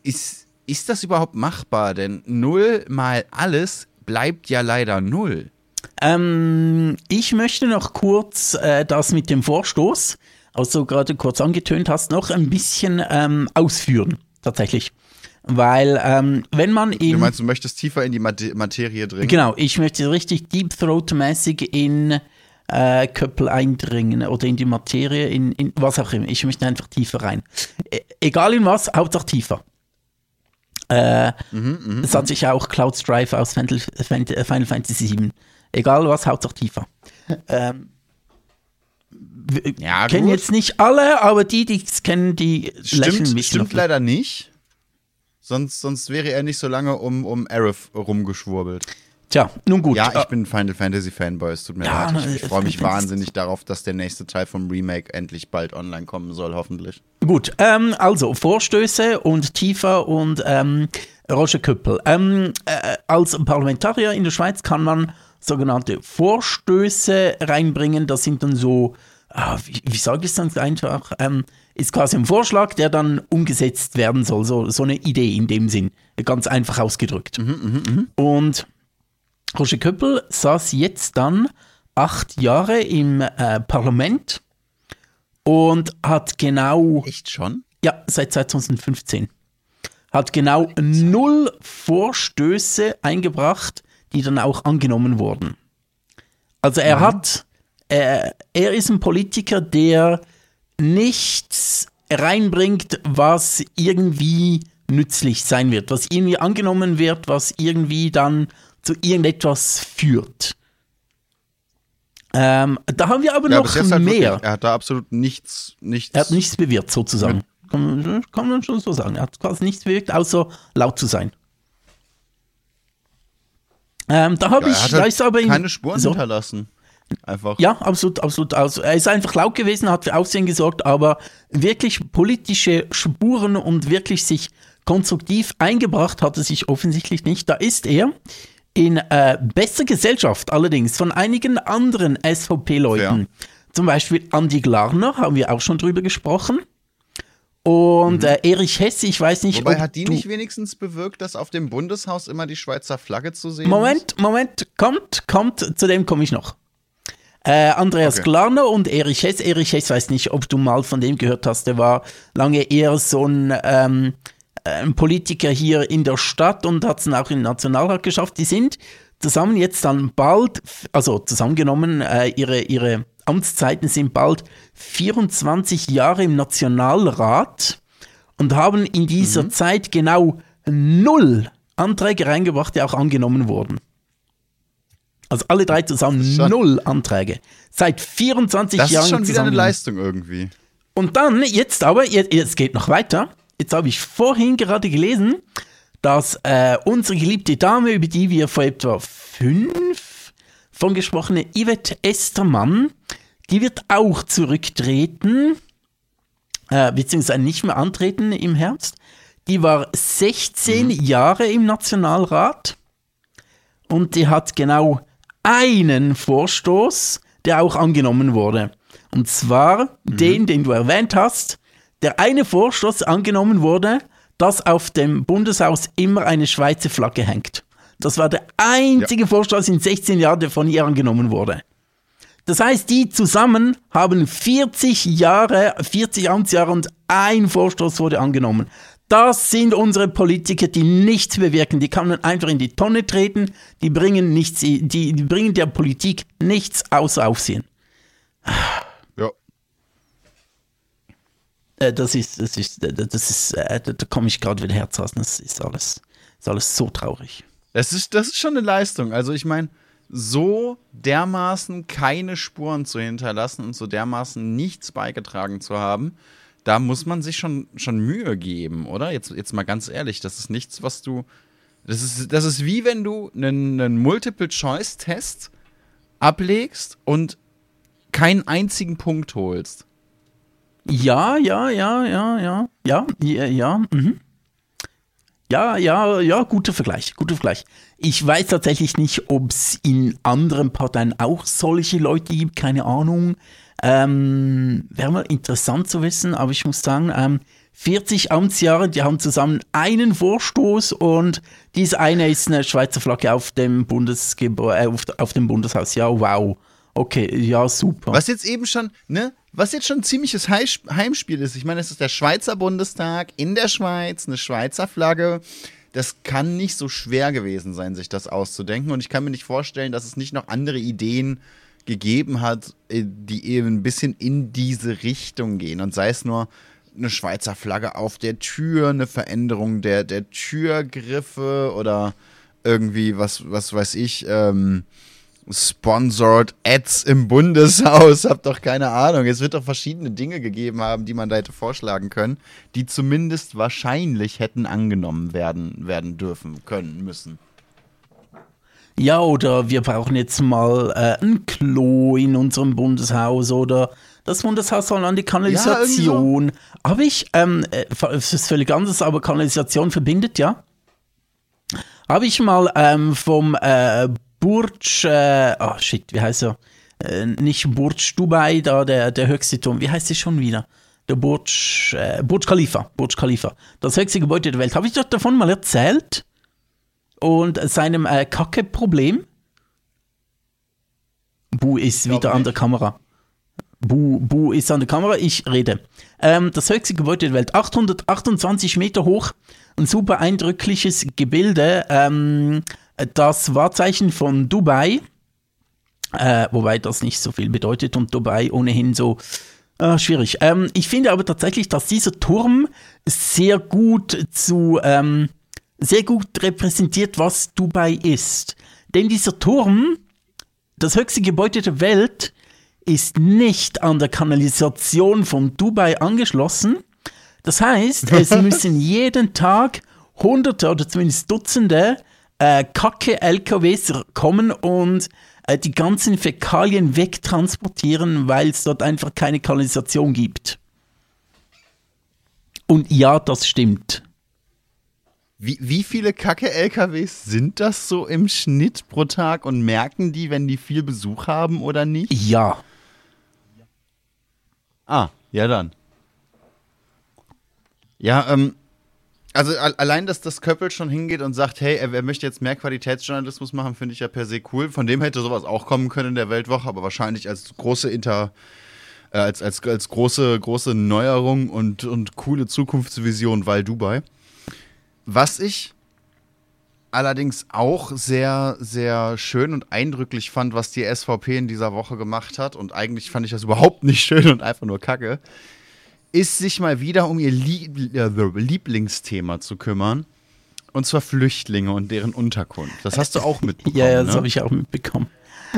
ist, ist das überhaupt machbar? Denn null mal alles bleibt ja leider null. Ähm, ich möchte noch kurz äh, das mit dem Vorstoß, also du gerade kurz angetönt hast, noch ein bisschen ähm, ausführen, tatsächlich. Weil, ähm, wenn man Du in. meinst, du möchtest tiefer in die Mate Materie dringen? Genau, ich möchte richtig Deep Throat-mäßig in äh, Köppel eindringen oder in die Materie, in, in was auch immer. Ich möchte einfach tiefer rein. E egal in was, Hauptsache tiefer. Äh, das hat sich auch Cloud Strife aus Final, Final Fantasy VII. Egal was, Hauptsache tiefer. Ähm, wir Ja, kennen jetzt nicht alle, aber die, die es kennen, die Stimmt, bisschen. stimmt auf- leider nicht. Sonst, sonst wäre er nicht so lange um, um Aerith rumgeschwurbelt. Tja, nun gut. Ja, ich Äh, bin ein Final Fantasy Fanboy, es tut mir Ja, leid. Ich, ich freue mich wahnsinnig darauf, dass der nächste Teil vom Remake endlich bald online kommen soll, hoffentlich. Gut, ähm, also Vorstöße und tiefer und ähm, Roger Köppel. Ähm, äh, als Parlamentarier in der Schweiz kann man sogenannte Vorstöße reinbringen. Das sind dann so, ah, wie, wie sage ich es dann einfach, ähm, ist quasi ein Vorschlag, der dann umgesetzt werden soll. So, so eine Idee in dem Sinn, ganz einfach ausgedrückt. Und Roger Köppel saß jetzt dann acht Jahre im äh, Parlament und hat genau Echt schon? ja, seit 2015. Hat genau null Vorstöße eingebracht, die dann auch angenommen wurden. Also er hat, äh, er ist ein Politiker, der nichts reinbringt, was irgendwie nützlich sein wird, was irgendwie angenommen wird, was irgendwie dann zu irgendetwas führt. Ähm, da haben wir aber Ja, noch jetzt halt mehr. wirklich, er hat da absolut nichts, nichts. Er hat nichts bewirkt, sozusagen. Kann, man- kann man schon so sagen. Er hat quasi nichts bewirkt, außer laut zu sein. Ähm, da habe ja, ich, da halt ist aber in, keine Spuren so, hinterlassen. Einfach. Ja, absolut, absolut. Also, er ist einfach laut gewesen, hat für Aufsehen gesorgt, aber wirklich politische Spuren und wirklich sich konstruktiv eingebracht hat er sich offensichtlich nicht. Da ist er in äh, besser Gesellschaft allerdings von einigen anderen SVP-Leuten. Ja. Zum Beispiel Andi Glarner, haben wir auch schon drüber gesprochen. Und äh, Erich Hess, ich weiß nicht, Wobei ob hat die nicht wenigstens bewirkt, dass auf dem Bundeshaus immer die Schweizer Flagge zu sehen ist? Moment, Moment, kommt, kommt, zu dem komme ich noch. Äh, Andreas Okay. Glarner und Erich Hess. Erich Hess, weiß nicht, ob du mal von dem gehört hast. Der war lange eher so ein, ähm, ein Politiker hier in der Stadt und hat es auch im Nationalrat geschafft. Die sind zusammen jetzt dann bald, also zusammengenommen, äh, ihre, ihre Amtszeiten sind bald 24 Jahre im Nationalrat und haben in dieser Mhm. Zeit genau null Anträge reingebracht, die auch angenommen wurden. Also alle drei zusammen schon- null Anträge. Seit 24 Das Jahren ist schon wieder eine. Leistung irgendwie. Und dann, jetzt aber, jetzt, jetzt geht noch weiter. Jetzt habe ich vorhin gerade gelesen, dass äh, unsere geliebte Dame, über die wir vor etwa fünf von gesprochene Yvette Estermann, die wird auch zurücktreten, äh, beziehungsweise nicht mehr antreten im Herbst. Die war 16 Jahre im Nationalrat und die hat genau einen Vorstoß, der auch angenommen wurde. Und zwar den, den du erwähnt hast, der eine Vorstoß angenommen wurde, dass auf dem Bundeshaus immer eine Schweizer Flagge hängt. Das war der einzige Vorstoß in 16 Jahren, der von ihr angenommen wurde. Das heißt, die zusammen haben 40 Jahre, 40 Amtsjahre und ein Vorstoß wurde angenommen. Das sind unsere Politiker, die nichts bewirken. Die kann man einfach in die Tonne treten. Die bringen nichts, die, die bringen der Politik nichts außer Aufsehen. Ja. Äh, das ist, das ist, äh, das ist, äh, da, da komme ich gerade wieder herzrasen. Das ist alles, ist alles so traurig. Das ist, das ist schon eine Leistung. Also ich meine, so dermaßen keine Spuren zu hinterlassen und so dermaßen nichts beigetragen zu haben, da muss man sich schon, schon Mühe geben, oder? Jetzt, jetzt mal ganz ehrlich, das ist nichts, was du. Das ist, das ist wie wenn du einen, einen Multiple-Choice-Test ablegst und keinen einzigen Punkt holst. Ja, ja, ja, ja, ja, ja, ja, ja, mhm. Ja, ja, ja, guter Vergleich, guter Vergleich. Ich weiß tatsächlich nicht, ob es in anderen Parteien auch solche Leute gibt, keine Ahnung. Ähm, Wäre mal interessant zu wissen, aber ich muss sagen, ähm, 40 Amtsjahre, die haben zusammen einen Vorstoß und dies eine ist eine Schweizer Flagge auf dem, Bundesgebäu äh, auf, auf dem Bundeshaus. Ja, wow. Okay, ja, super. Was jetzt eben schon, ne, was jetzt schon ein ziemliches Heimspiel ist. Ich meine, es ist der Schweizer Bundestag in der Schweiz, eine Schweizer Flagge. Das kann nicht so schwer gewesen sein, sich das auszudenken. Und ich kann mir nicht vorstellen, dass es nicht noch andere Ideen gegeben hat, äh, die eben ein bisschen in diese Richtung gehen. Und sei es nur eine Schweizer Flagge auf der Tür, eine Veränderung der, der Türgriffe oder irgendwie, was, was weiß ich, ähm, Sponsored Ads im Bundeshaus, hab doch keine Ahnung. Es wird doch verschiedene Dinge gegeben haben, die man da hätte vorschlagen können, die zumindest wahrscheinlich hätten angenommen werden, werden dürfen, können, müssen. Ja, oder wir brauchen jetzt mal äh, ein Klo in unserem Bundeshaus oder das Bundeshaus soll an die Kanalisation. Habe ich, ähm, äh, es ist völlig anders, aber Kanalisation verbindet, ja. Habe ich mal ähm, vom äh, Burj, äh, oh shit, wie heißt er? Äh, nicht Burj Dubai, da der, der höchste Turm, wie heißt es schon wieder? Der Burj, äh, Burj Khalifa, Burj Khalifa. Das höchste Gebäude der Welt. Habe ich doch davon mal erzählt? und seinem äh, Kacke-Problem. Bu ist wieder an der Kamera. Bu, Bu ist an der Kamera, ich rede. Ähm, das höchste Gebäude der Welt, 828 Meter hoch, ein super eindrückliches Gebilde. Ähm, das Wahrzeichen von Dubai, äh, wobei das nicht so viel bedeutet und Dubai ohnehin so äh, schwierig. Ähm, ich finde aber tatsächlich, dass dieser Turm sehr gut zu ähm, sehr gut repräsentiert, was Dubai ist. Denn dieser Turm, das höchste Gebäude der Welt, ist nicht an der Kanalisation von Dubai angeschlossen. Das heißt, es müssen jeden Tag Hunderte oder zumindest Dutzende äh, Kacke-LKWs kommen und äh, die ganzen Fäkalien wegtransportieren, weil es dort einfach keine Kanalisation gibt. Und ja, das stimmt. Wie, wie viele Kacke-LKWs sind das so im Schnitt pro Tag und merken die, wenn die viel Besuch haben oder nicht? Ja. Ah, ja dann. Ja, ähm, also allein, dass das Köppel schon hingeht und sagt, hey, er, er möchte jetzt mehr Qualitätsjournalismus machen, finde ich ja per se cool. Von dem hätte sowas auch kommen können in der Weltwoche, aber wahrscheinlich als große Inter, äh, als, als, als große, große Neuerung und, und coole Zukunftsvision weil Dubai. Was ich allerdings auch sehr, sehr schön und eindrücklich fand, was die SVP in dieser Woche gemacht hat, und eigentlich fand ich das überhaupt nicht schön und einfach nur kacke, ist sich mal wieder um ihr äh, Lieblingsthema zu kümmern. Und zwar Flüchtlinge und deren Unterkunft. Das hast du auch mitbekommen. ja, ja, das ne? habe ich auch mitbekommen.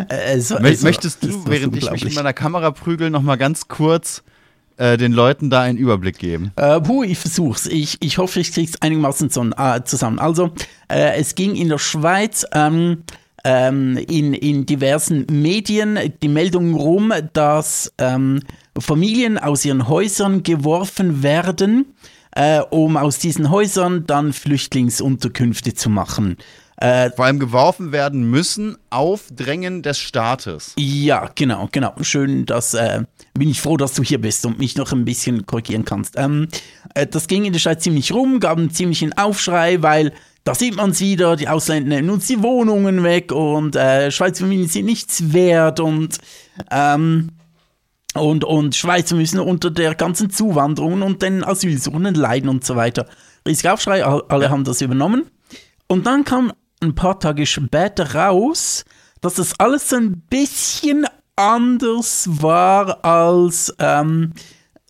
Äh, so, Möchtest du, während ich mich mit meiner Kamera prügel, noch mal ganz kurz äh, den Leuten da einen Überblick geben? Äh, puh, ich versuch's. Ich, ich hoffe, ich krieg's einigermaßen äh, zusammen. Also, äh, es ging in der Schweiz ähm, ähm, in, in diversen Medien die Meldung rum, dass ähm, Familien aus ihren Häusern geworfen werden, äh, um aus diesen Häusern dann Flüchtlingsunterkünfte zu machen. Äh, Vor allem geworfen werden müssen auf Drängen des Staates. Ja, genau, genau. Schön, dass äh, bin ich froh, dass du hier bist und mich noch ein bisschen korrigieren kannst. Ähm, äh, das ging in der Schweiz ziemlich rum, gab einen ziemlichen Aufschrei, weil da sieht man es wieder, die Ausländer nehmen uns die Wohnungen weg und äh, Schweizer Familien sind nichts wert und ähm, und, und Schweizer müssen unter der ganzen Zuwanderung und den Asylsuchenden leiden und so weiter. Riesiger Aufschrei, alle haben das übernommen. Und dann kam ein paar Tage später raus, dass das alles so ein bisschen anders war, als ähm,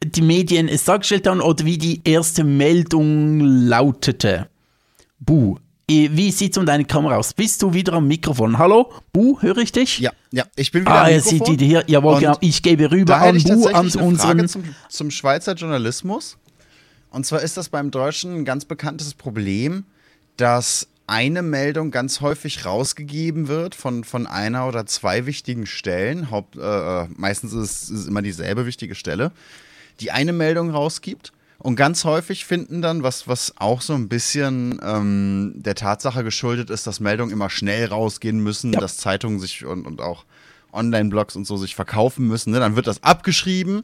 die Medien es dargestellt haben oder wie die erste Meldung lautete. Buh, wie sieht's um deine Kamera aus? Bist du wieder am Mikrofon? Hallo? Bu, höre ich dich? Ja, ja, ich bin wieder ah, am Mikrofon. Ah, sieht die hier. Jawohl, genau. Ich gebe rüber an Bu, an unseren... Frage zum, zum Schweizer Journalismus. Und zwar ist das beim Deutschen ein ganz bekanntes Problem, dass eine Meldung ganz häufig rausgegeben wird von, von einer oder zwei wichtigen Stellen. Haupt, äh, äh meistens ist es immer dieselbe wichtige Stelle, die eine Meldung rausgibt und ganz häufig finden dann, was, was auch so ein bisschen ähm, der Tatsache geschuldet ist, dass Meldungen immer schnell rausgehen müssen, ja. dass Zeitungen sich und, und auch Online-Blogs und so sich verkaufen müssen. Ne? Dann wird das abgeschrieben,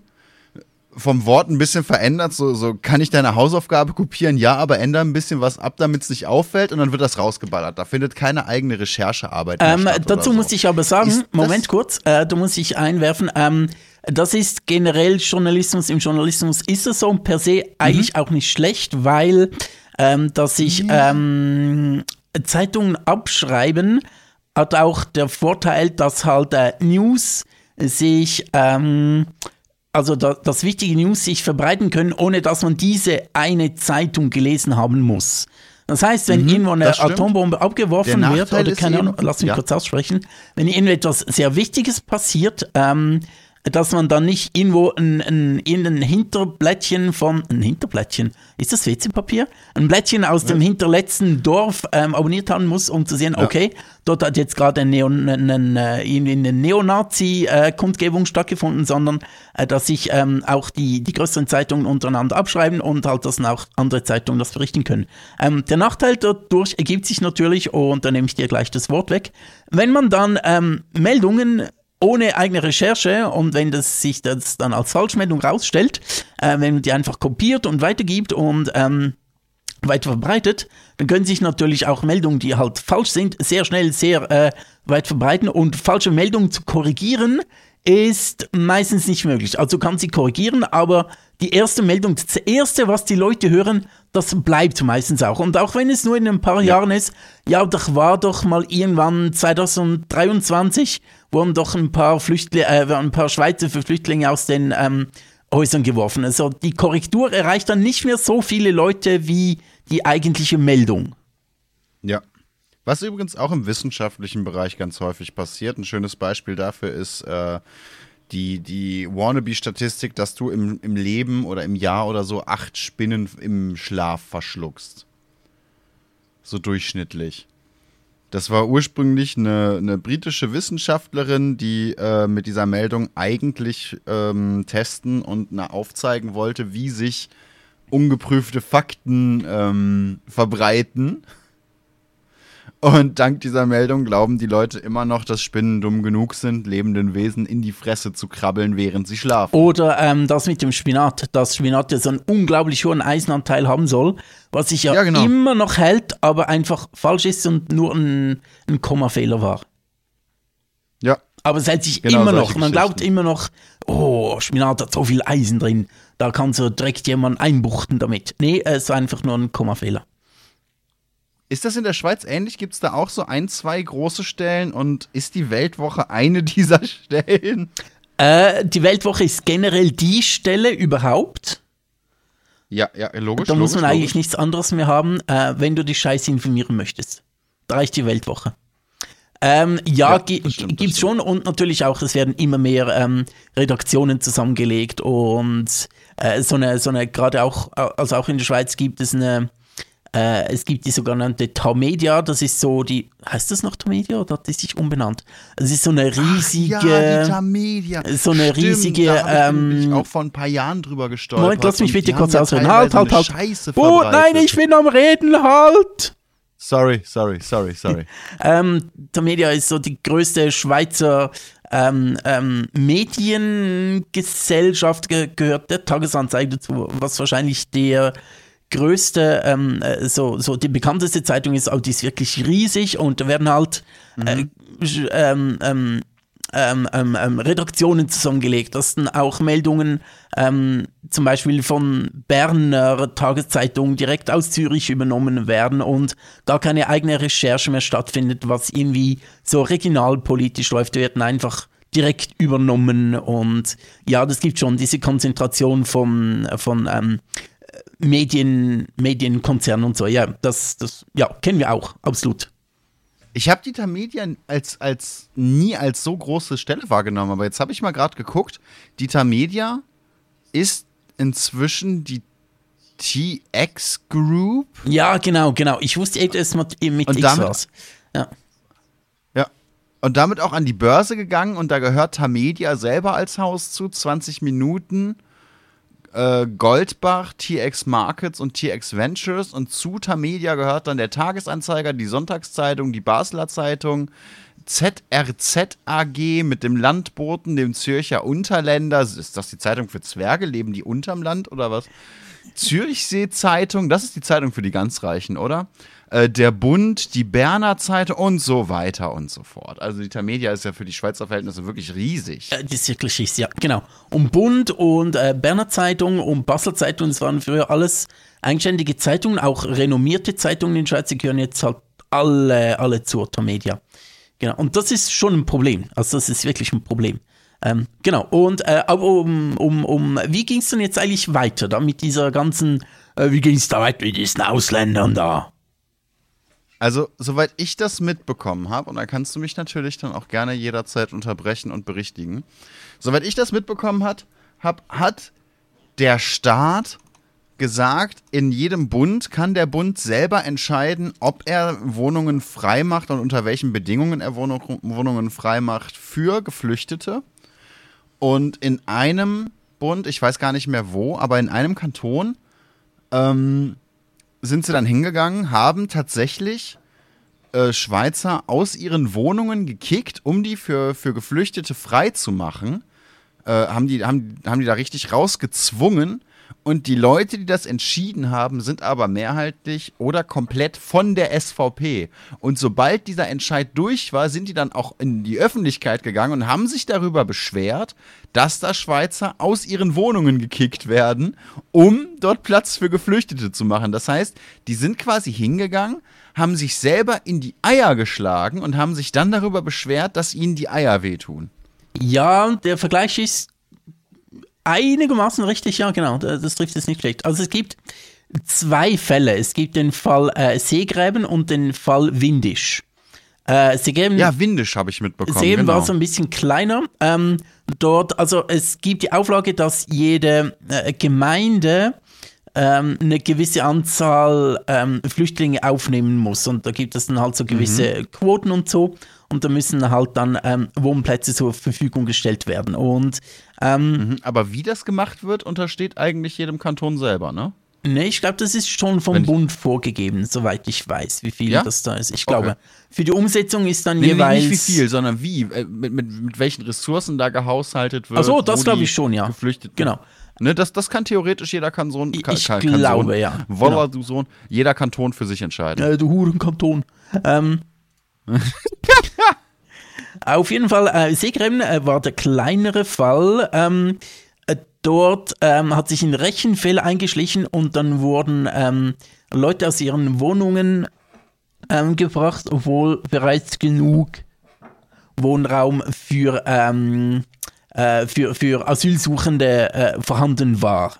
vom Wort ein bisschen verändert. So, so kann ich deine Hausaufgabe kopieren, ja, aber ändere ein bisschen was ab, damit es nicht auffällt und dann wird das rausgeballert. Da findet keine eigene Recherchearbeit ähm, statt. Dazu so. muss ich aber sagen, ist Moment kurz, äh, da muss ich einwerfen. Ähm, das ist generell Journalismus. Im Journalismus ist es so per se eigentlich mhm. auch nicht schlecht, weil ähm, dass sich ähm, Zeitungen abschreiben, hat auch der Vorteil, dass halt äh, News sich, ähm, also da, das wichtige News sich verbreiten können, ohne dass man diese eine Zeitung gelesen haben muss. Das heißt, wenn mhm, irgendwo eine Atombombe abgeworfen wird, oder keine Ahnung, lass mich ja. kurz aussprechen, wenn irgendetwas sehr Wichtiges passiert, ähm, dass man dann nicht irgendwo ein, ein, ein Hinterblättchen von, ein Hinterblättchen, ist das WC-Papier? Ein Blättchen aus dem hinterletzten Dorf ähm, abonniert haben muss, um zu sehen, okay, ja. dort hat jetzt gerade eine, Neon, eine, eine Neonazi-Kundgebung stattgefunden, sondern äh, dass sich ähm, auch die, die größeren Zeitungen untereinander abschreiben und halt, dass auch andere Zeitungen das berichten können. Ähm, der Nachteil dadurch ergibt sich natürlich, und da nehme ich dir gleich das Wort weg, wenn man dann ähm, Meldungen ohne eigene Recherche und wenn das sich das dann als Falschmeldung rausstellt, äh, wenn man die einfach kopiert und weitergibt und ähm, weiter verbreitet, dann können sich natürlich auch Meldungen, die halt falsch sind, sehr schnell sehr äh, weit verbreiten und falsche Meldungen zu korrigieren ist meistens nicht möglich. Also kann sie korrigieren, aber die erste Meldung, das erste, was die Leute hören, das bleibt meistens auch. Und auch wenn es nur in ein paar ja. Jahren ist, ja, doch war doch mal irgendwann 2023 wurden doch ein paar Flüchtlinge, äh, ein paar Schweizer Flüchtlinge aus den ähm, Häusern geworfen. Also die Korrektur erreicht dann nicht mehr so viele Leute wie die eigentliche Meldung. Ja. Was übrigens auch im wissenschaftlichen Bereich ganz häufig passiert. Ein schönes Beispiel dafür ist äh, die, die Wannabe-Statistik, dass du im, im Leben oder im Jahr oder so acht Spinnen im Schlaf verschluckst. So durchschnittlich. Das war ursprünglich eine, eine britische Wissenschaftlerin, die äh, mit dieser Meldung eigentlich ähm, testen und na, aufzeigen wollte, wie sich ungeprüfte Fakten ähm, verbreiten. Und dank dieser Meldung glauben die Leute immer noch, dass Spinnen dumm genug sind, lebenden Wesen in die Fresse zu krabbeln, während sie schlafen. Oder ähm, das mit dem Spinat, dass Spinat ja so einen unglaublich hohen Eisenanteil haben soll, was sich ja, Ja, genau. immer noch hält, aber einfach falsch ist und nur ein, ein Kommafehler war. Ja, Aber es hält sich Genau immer noch. Man glaubt immer noch, oh, Spinat hat so viel Eisen drin, da kann so direkt jemand einbuchten damit. Nee, es ist einfach nur ein Kommafehler. Ist das in der Schweiz ähnlich? Gibt es da auch so ein, zwei große Stellen und ist die Weltwoche eine dieser Stellen? Äh, die Weltwoche ist generell die Stelle überhaupt. Ja, ja, logisch. Da muss logisch, man eigentlich logisch. nichts anderes mehr haben, äh, wenn du dich scheiße informieren möchtest. Da reicht die Weltwoche. Ähm, ja, Ja, gi das stimmt, das gibt's schon und natürlich auch, es werden immer mehr ähm, Redaktionen zusammengelegt und äh, so eine, so eine, gerade auch, also auch in der Schweiz gibt es eine, äh, es gibt die sogenannte Tamedia, das ist so die, heißt das noch Tamedia oder hat die sich umbenannt? Es ist so eine riesige, ja, die Tamedia. so eine Stimmt, riesige, Da ich ähm, nämlich auch vor ein paar Jahren drüber gestolpert. Moment, lass mich bitte kurz ja ausreden. Halt, halt, halt. Oh, nein, ich bin am Reden, halt! Sorry, sorry, sorry, sorry. Ähm, Tamedia ist so die größte Schweizer ähm, ähm, Mediengesellschaft, ge gehört der Tagesanzeiger dazu, was wahrscheinlich der größte, ähm, äh, so, so die bekannteste Zeitung ist, aber die ist wirklich riesig und da werden halt äh, sch- ähm, ähm, ähm, Redaktionen zusammengelegt, dass dann auch Meldungen ähm, zum Beispiel von Berner Tageszeitung direkt aus Zürich übernommen werden und gar keine eigene Recherche mehr stattfindet, was irgendwie so regionalpolitisch läuft, werden einfach direkt übernommen und ja, das gibt schon diese Konzentration von, von ähm, Medien, Medienkonzernen und so. Ja, das, das ja, kennen wir auch, absolut. Ich habe die Tamedia als, als nie als so große Stelle wahrgenommen, aber jetzt habe ich mal gerade geguckt. Die Tamedia ist inzwischen die TX Group. Ja, genau, genau. Ich wusste etwas mit, mit Und X damit- was. Ja. Ja. Und damit auch an die Börse gegangen und da gehört Tamedia selber als Haus zu. 20 Minuten, äh, Goldbach, TX Markets und TX Ventures. Und zu Tamedia gehört dann der Tagesanzeiger, die Sonntagszeitung, die Basler Zeitung, ZRZ AG mit dem Landboten, dem Zürcher Unterländer. Ist das die Zeitung für Zwerge? Leben die unterm Land oder was? Zürichsee Zeitung, das ist die Zeitung für die ganz Reichen, oder? Äh, der Bund, die Berner Zeitung und so weiter und so fort. Also die Tamedia ist ja für die Schweizer Verhältnisse wirklich riesig. Äh, Das ist wirklich ist, ja, genau. Und Bund und äh, Berner Zeitung und Basler Zeitung, das waren früher alles eigenständige Zeitungen, auch renommierte Zeitungen in Schweiz, die gehören jetzt halt alle, alle zur Tamedia. Genau. Und das ist schon ein Problem. Also das ist wirklich ein Problem. Ähm, genau. Und äh, um, um, um, wie ging es denn jetzt eigentlich weiter da mit dieser ganzen, äh, wie ging es da weiter mit diesen Ausländern da? Also, soweit ich das mitbekommen habe, und da kannst du mich natürlich dann auch gerne jederzeit unterbrechen und berichtigen. Soweit ich das mitbekommen hat, hab, hat der Staat gesagt, in jedem Bund kann der Bund selber entscheiden, ob er Wohnungen frei macht und unter welchen Bedingungen er Wohnung, Wohnungen frei macht für Geflüchtete. Und in einem Bund, ich weiß gar nicht mehr wo, aber in einem Kanton ähm, sind sie dann hingegangen, haben tatsächlich äh, Schweizer aus ihren Wohnungen gekickt, um die für, für Geflüchtete frei zu machen. Äh, haben, die, haben, haben die da richtig rausgezwungen. Und die Leute, die das entschieden haben, sind aber mehrheitlich oder komplett von der SVP. Und sobald dieser Entscheid durch war, sind die dann auch in die Öffentlichkeit gegangen und haben sich darüber beschwert, dass da Schweizer aus ihren Wohnungen gekickt werden, um dort Platz für Geflüchtete zu machen. Das heißt, die sind quasi hingegangen, haben sich selber in die Eier geschlagen und haben sich dann darüber beschwert, dass ihnen die Eier wehtun. Ja, der Vergleich ist einigermaßen richtig, ja, genau. Das, trifft es nicht schlecht. Also es gibt zwei Fälle. Es gibt den Fall äh, Seegräben und den Fall Windisch. Äh, Seegräben, Ja, Windisch habe ich mitbekommen. Seegräben genau. war so ein bisschen kleiner. Ähm, dort, also es gibt die Auflage, dass jede äh, Gemeinde ähm, eine gewisse Anzahl ähm, Flüchtlinge aufnehmen muss. Und da gibt es dann halt so gewisse Mhm. Quoten und so. Und da müssen halt dann ähm, Wohnplätze zur Verfügung gestellt werden. Und ähm, Mhm. Aber wie das gemacht wird, untersteht eigentlich jedem Kanton selber, ne? nee, ich glaube, das ist schon vom Wenn Bund vorgegeben, soweit ich weiß, wie viel Ja? das da ist. Ich Okay. glaube, für die Umsetzung ist dann Nee, nee, jeweils. nicht wie viel, sondern wie, äh, mit, mit, mit welchen Ressourcen da gehaushaltet wird. Ach so, das glaube ich schon, ja. Geflüchteten. Genau. Ne, das, das kann theoretisch jeder Kanton, Ich- ich kann, glaube, ja. Woller, Genau. du Sohn, jeder Kanton für sich entscheiden. Äh, du Hurenkanton. Ähm, auf jeden Fall, äh, Seegräben äh, war der kleinere Fall. Ähm, äh, dort ähm, hat sich ein Rechenfehler eingeschlichen und dann wurden ähm, Leute aus ihren Wohnungen ähm, gebracht, obwohl bereits genug Wohnraum für, ähm, äh, für, für Asylsuchende äh, vorhanden war.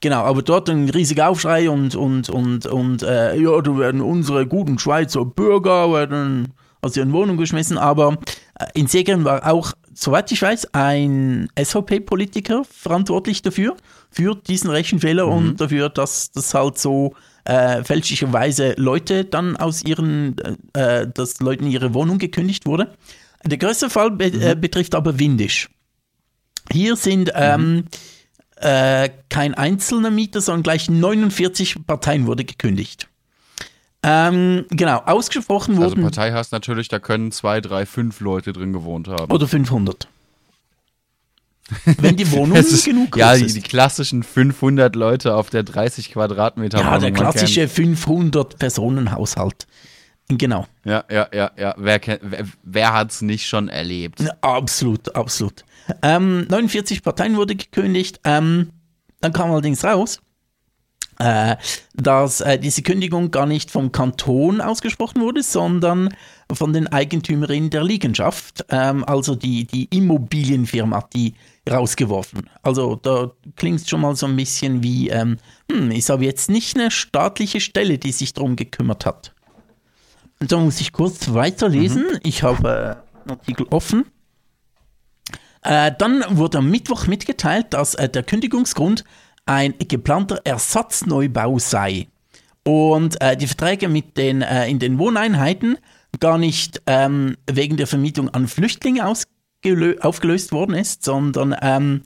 Genau, aber dort ein riesiger Aufschrei und, und, und, und äh, ja, da werden unsere guten Schweizer Bürger werden aus ihren Wohnungen geschmissen. Aber äh, in Segern war auch, soweit ich weiß, ein SVP-Politiker verantwortlich dafür, für diesen Rechenfehler und dafür, dass das halt so äh, fälschlicherweise Leute dann aus ihren, äh, äh, dass Leuten ihre Wohnung gekündigt wurde. Der größte Fall be äh, betrifft aber Windisch. Hier sind ähm, äh, kein einzelner Mieter, sondern gleich 49 Parteien wurde gekündigt. Ähm, genau, ausgesprochen Also wurden Partei heißt natürlich, da können zwei, drei, fünf Leute drin gewohnt haben. oder 500. Wenn die Wohnung Es ist, genug groß ja, die, ist. die klassischen 500 Leute auf der 30 Quadratmeter ja, Wohnung, der man klassische 500-Personen-Haushalt. Genau. Ja, ja, ja, ja. Wer, wer, wer hat's nicht schon erlebt? Ja, Absolut, absolut. Ähm, 49 Parteien wurde gekündigt. Ähm, dann kam allerdings raus, dass äh, diese Kündigung gar nicht vom Kanton ausgesprochen wurde, sondern von den Eigentümerinnen der Liegenschaft. Ähm, also die, die Immobilienfirma hat die rausgeworfen. Also da klingt es schon mal so ein bisschen wie, ähm, hm, ist aber jetzt nicht eine staatliche Stelle, die sich darum gekümmert hat. Und da muss ich kurz weiterlesen. Ich habe äh, einen Artikel offen. Äh, dann wurde am Mittwoch mitgeteilt, dass äh, der Kündigungsgrund ein geplanter Ersatzneubau sei. Und äh, die Verträge mit den, äh, in den Wohneinheiten gar nicht ähm, wegen der Vermietung an Flüchtlinge aufgelöst worden ist, sondern ähm,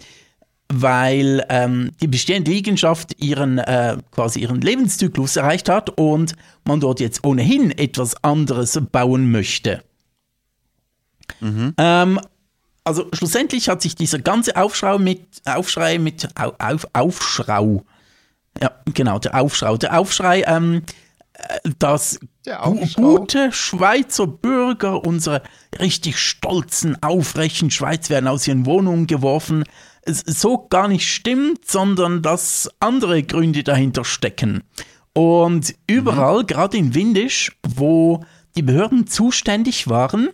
weil ähm, die bestehende Liegenschaft ihren äh, quasi ihren Lebenszyklus erreicht hat und man dort jetzt ohnehin etwas anderes bauen möchte. Ähm, also schlussendlich hat sich dieser ganze Aufschrei mit Aufschrei mit Au, auf, Aufschrau, ja genau der Aufschrei, der Aufschrei, ähm, äh, dass gute Schweizer Bürger, unsere richtig stolzen, aufrechten Schweiz werden aus ihren Wohnungen geworfen, so gar nicht stimmt, sondern dass andere Gründe dahinter stecken. Und überall, gerade in Windisch, wo die Behörden zuständig waren,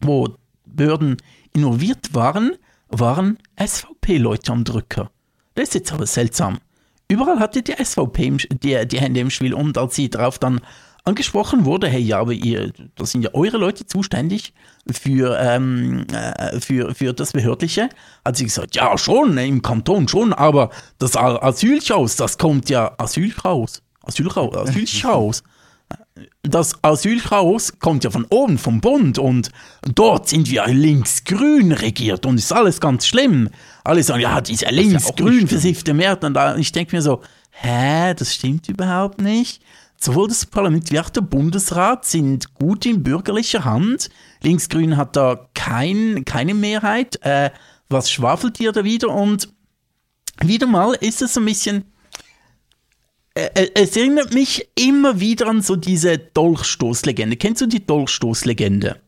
wo Behörden involviert waren, waren SVP-Leute am Drücker. Das ist jetzt aber seltsam. Überall hatte die SVP die, die Hände im Spiel und als sie darauf dann angesprochen wurde, hey, ja, aber ihr, da sind ja eure Leute zuständig für, ähm, äh, für, für das Behördliche, hat sie gesagt, ja, schon, im Kanton schon, aber das A- Asylchaos, das kommt ja, Asylchaos, Asylchaos, Asylchaos, das Asylchaos kommt ja von oben, vom Bund und dort sind wir links-grün regiert und ist alles ganz schlimm. Alle sagen, ja, dieser ja links-grün stimmt. versiffte Mehrheit. Und da, ich denke mir so, hä, das stimmt überhaupt nicht. Sowohl das Parlament wie auch der Bundesrat sind gut in bürgerlicher Hand. Linksgrün hat da kein, keine Mehrheit. Äh, was schwafelt ihr da wieder? Und wieder mal ist es ein bisschen, es erinnert mich immer wieder an so diese Dolchstoßlegende. Kennst du die Dolchstoßlegende?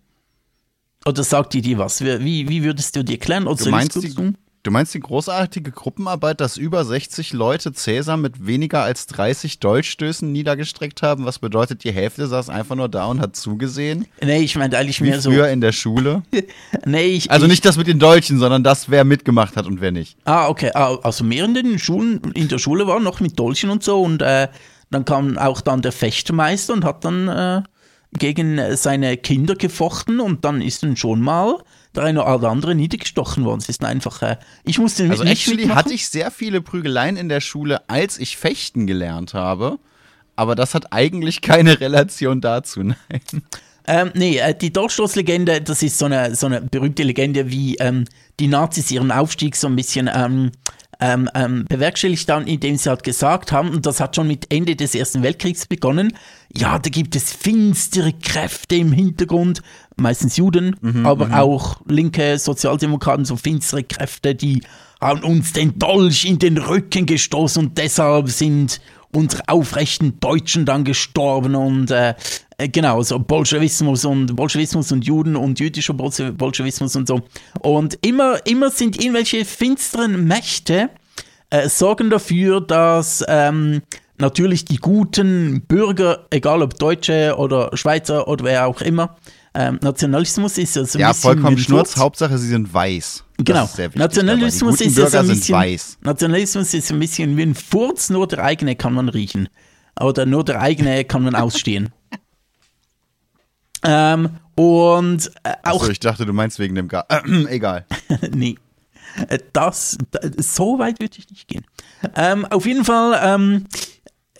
Oder sagt die dir was? Wie, wie würdest du die erklären? Oder Du meinst, die? Du meinst die großartige Gruppenarbeit, dass über 60 Leute Cäsar mit weniger als 30 Dolchstößen niedergestreckt haben? Was bedeutet, die Hälfte saß einfach nur da und hat zugesehen? Nee, ich meine eigentlich mehr so. früher in der Schule? Nee, ich, Also ich, nicht das mit den Dolchen, sondern das, wer mitgemacht hat und wer nicht. Ah, okay. Ah, Also mehr in den Schulen, in der Schule war noch mit Dolchen und so und äh, dann kam auch dann der Fechtmeister und hat dann äh, gegen seine Kinder gefochten und dann ist dann schon mal der eine oder andere niedergestochen worden. Es ist einfach, äh, ich musste Also nicht actually mitmachen. hatte ich sehr viele Prügeleien in der Schule, als ich fechten gelernt habe. Aber das hat eigentlich keine Relation dazu, nein. Ähm, nee, äh, die Dolchstoßlegende, das ist so eine, so eine berühmte Legende, wie ähm, die Nazis ihren Aufstieg so ein bisschen ähm, ähm, ähm, bewerkstelligt haben, indem sie halt gesagt haben, und das hat schon mit Ende des Ersten Weltkriegs begonnen, ja, da gibt es finstere Kräfte im Hintergrund, meistens Juden, aber auch linke Sozialdemokraten, so finstere Kräfte, die haben uns den Dolch in den Rücken gestoßen und deshalb sind unsere aufrechten Deutschen dann gestorben und äh, äh, genau, so Bolschewismus und Bolschewismus und Juden und jüdischer Bolsche- Bolschewismus und so. Und immer, immer sind irgendwelche finsteren Mächte äh, sorgen dafür, dass ähm, natürlich die guten Bürger, egal ob Deutsche oder Schweizer oder wer auch immer, ähm, Nationalismus ist ja so ein Ja, bisschen vollkommen wie ein Schnurz. Hauptsache, sie sind weiß. Das Genau. ist Nationalismus ist ja so ein bisschen, weiß. Nationalismus ist ein bisschen wie ein Furz, nur der eigene kann man riechen. Oder nur der eigene kann man ausstehen. ähm, und äh, auch Achso, ich dachte, du meinst wegen dem Gar. Äh, egal. nee. Das, da- so weit würde ich nicht gehen. Ähm, auf jeden Fall ähm,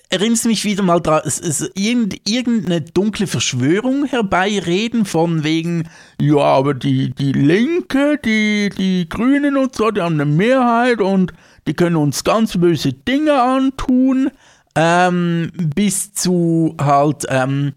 erinnert mich wieder mal dran, es ist irgend, irgendeine dunkle Verschwörung herbeireden von wegen, ja, aber die, die Linke, die, die Grünen und so, die haben eine Mehrheit und die können uns ganz böse Dinge antun, ähm, bis zu halt, ähm,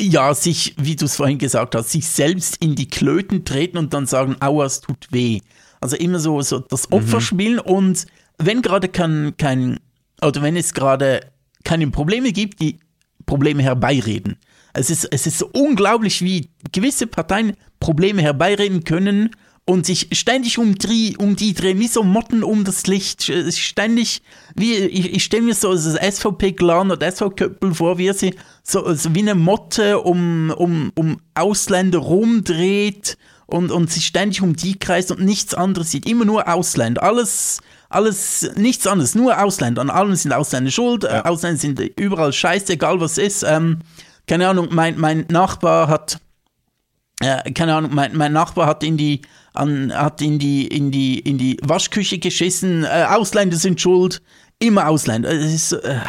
ja, sich, wie du es vorhin gesagt hast, sich selbst in die Klöten treten und dann sagen, aua, es tut weh. Also immer so, so das Opfer spielen und wenn gerade kein, kein, oder wenn es gerade keine Probleme gibt, die Probleme herbeireden. Es ist, es ist so unglaublich, wie gewisse Parteien Probleme herbeireden können und sich ständig um die, um die drehen, wie so Motten um das Licht. Ist Ständig, wie, ich, ich stelle mir so das SVP-Clan oder SVP-Köppel vor, wie er sie so, so wie eine Motte um, um, um Ausländer rumdreht und, und sich ständig um die kreist und nichts anderes sieht. Immer nur Ausländer. Alles, alles, nichts anderes, nur Ausländer. An allem sind Ausländer schuld. Äh, Ausländer sind überall scheiße, egal was ist. Ähm, keine Ahnung, mein, mein Nachbar hat äh, keine Ahnung, mein, mein Nachbar hat in die, an, hat in die, in die, in die Waschküche geschissen, äh, Ausländer sind schuld, immer Ausländer. Es ist, äh,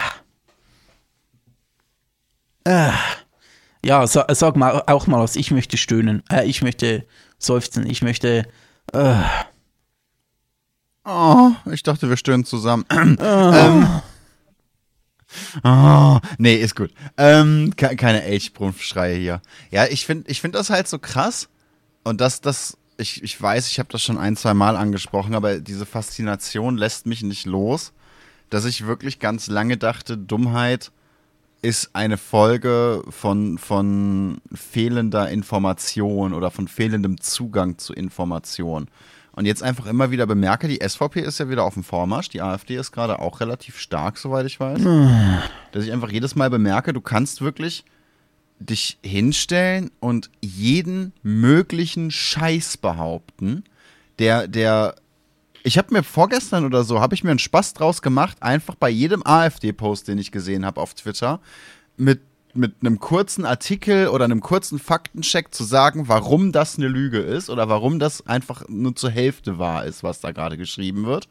äh, ja, sa, sag mal auch mal was, ich möchte stöhnen, äh, ich möchte seufzen, ich möchte, äh, Oh, ich dachte, wir stören zusammen. ähm, oh, nee, ist gut. Ähm, ke keine Elchbrunfschreie hier. Ja, ich finde ich find das halt so krass. Und das, das, ich, ich weiß, ich habe das schon ein, zwei Mal angesprochen, aber diese Faszination lässt mich nicht los, dass ich wirklich ganz lange dachte, Dummheit ist eine Folge von, von fehlender Information oder von fehlendem Zugang zu Information. Und jetzt einfach immer wieder bemerke, die SVP ist ja wieder auf dem Vormarsch, die AfD ist gerade auch relativ stark, soweit ich weiß. Dass ich einfach jedes Mal bemerke, du kannst wirklich dich hinstellen und jeden möglichen Scheiß behaupten, der, der ich habe mir vorgestern oder so, habe ich mir einen Spaß draus gemacht, einfach bei jedem AfD-Post, den ich gesehen habe auf Twitter, mit, mit einem kurzen Artikel oder einem kurzen Faktencheck zu sagen, warum das eine Lüge ist oder warum das einfach nur zur Hälfte wahr ist, was da gerade geschrieben wird.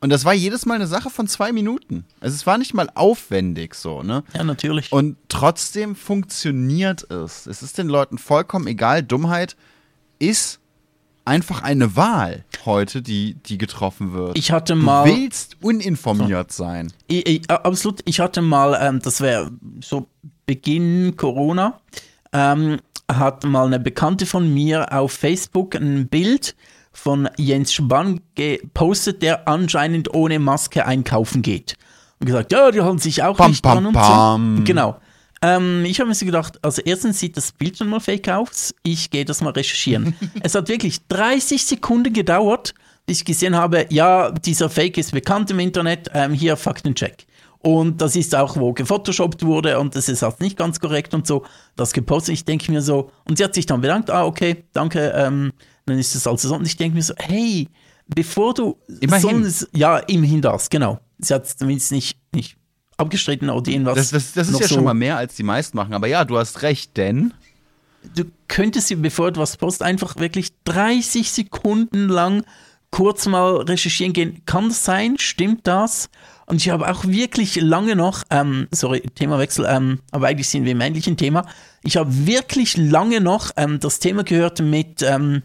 Und das war jedes Mal eine Sache von zwei Minuten. Also es war nicht mal aufwendig so, ne? ja, natürlich. Und trotzdem funktioniert es. Es ist den Leuten vollkommen egal. Dummheit ist einfach eine Wahl heute, die, die getroffen wird. ich hatte du mal. willst uninformiert sein. Ich, ich, absolut, ich hatte mal, ähm, das wäre so Beginn Corona, ähm, hat mal eine Bekannte von mir auf Facebook ein Bild von Jens Spahn gepostet, der anscheinend ohne Maske einkaufen geht. Und gesagt, ja, die halten sich auch Pam, nicht pam, dran pam. so. Genau. Ähm, ich habe mir so gedacht, also erstens sieht das Bild schon mal fake aus, ich gehe das mal recherchieren. es hat wirklich 30 Sekunden gedauert, bis ich gesehen habe, ja, dieser Fake ist bekannt im Internet, ähm, hier Faktencheck. Und das ist auch, wo gefotoshoppt wurde und das ist halt nicht ganz korrekt und so. Das gepostet, ich denke mir so, und sie hat sich dann bedankt, ah, okay, danke, ähm, dann ist es also so. Und ich denke mir so, hey, bevor du Immerhin. so ja, immerhin das, genau. Sie hat es zumindest nicht, nicht abgestritten oder irgendwas. Das, das, das ist ja so. schon mal mehr, als die meisten machen. Aber ja, du hast recht, denn du könntest dir, bevor du was post, einfach wirklich 30 Sekunden lang kurz mal recherchieren gehen. Kann das sein? Stimmt das? Und ich habe auch wirklich lange noch, ähm, sorry, Themawechsel, ähm, aber eigentlich sind wir im ähnlichen Thema. Ich habe wirklich lange noch ähm, das Thema gehört mit, ähm,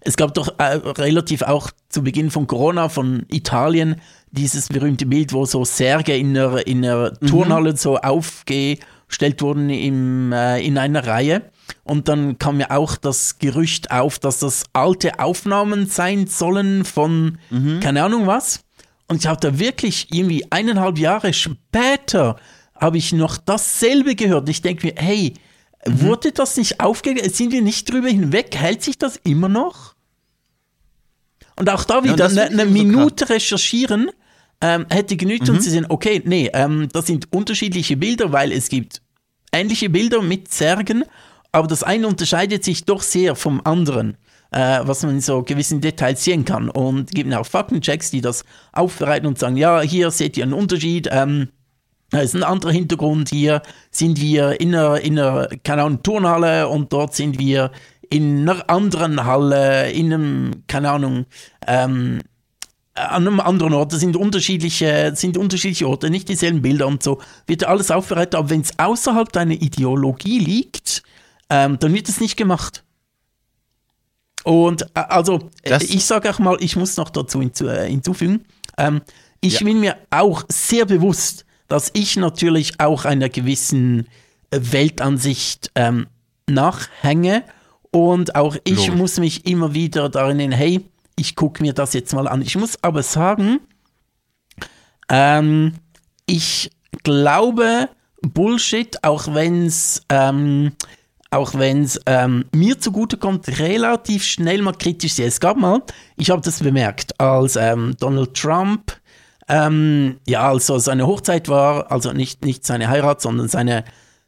es gab doch äh, relativ auch zu Beginn von Corona von Italien dieses berühmte Bild, wo so Särge in einer, in einer Turnhalle so aufgestellt wurden im, äh, in einer Reihe. Und dann kam ja auch das Gerücht auf, dass das alte Aufnahmen sein sollen von keine Ahnung was. Und ich habe da wirklich irgendwie eineinhalb Jahre später habe ich noch dasselbe gehört. Ich denke mir, hey, wurde das nicht aufgegeben? Sind wir nicht drüber hinweg? Hält sich das immer noch? Und auch da und wieder das eine, eine eben so Minute recherchieren ähm, hätte genügt, um zu sehen, okay, nee, ähm, das sind unterschiedliche Bilder, weil es gibt ähnliche Bilder mit Särgen, aber das eine unterscheidet sich doch sehr vom anderen, äh, was man in so gewissen Details sehen kann. Und gibt auch Faktenchecks, die das aufbereiten und sagen, ja, hier seht ihr einen Unterschied, ähm, da ist ein anderer Hintergrund, hier sind wir in einer, in einer keine Ahnung, Turnhalle und dort sind wir in einer anderen Halle, in einem, keine Ahnung, ähm, an einem anderen Ort, das sind unterschiedliche, sind unterschiedliche Orte, nicht dieselben Bilder und so, wird alles aufbereitet, aber wenn es außerhalb deiner Ideologie liegt, ähm, dann wird es nicht gemacht. Und äh, also, Das- ich sage auch mal, ich muss noch dazu äh, hinzufügen, ähm, ich Ja. bin mir auch sehr bewusst, dass ich natürlich auch einer gewissen äh, Weltansicht ähm, nachhänge und auch ich Logisch. muss mich immer wieder darin hey, ich gucke mir das jetzt mal an. Ich muss aber sagen, ähm, ich glaube Bullshit, auch wenn es ähm, auch wenn es ähm, mir zugutekommt, relativ schnell mal kritisch sehe. Es gab mal, ich habe das bemerkt, als ähm, Donald Trump, ähm, ja, also seine Hochzeit war, also nicht, nicht seine Heirat, sondern seine,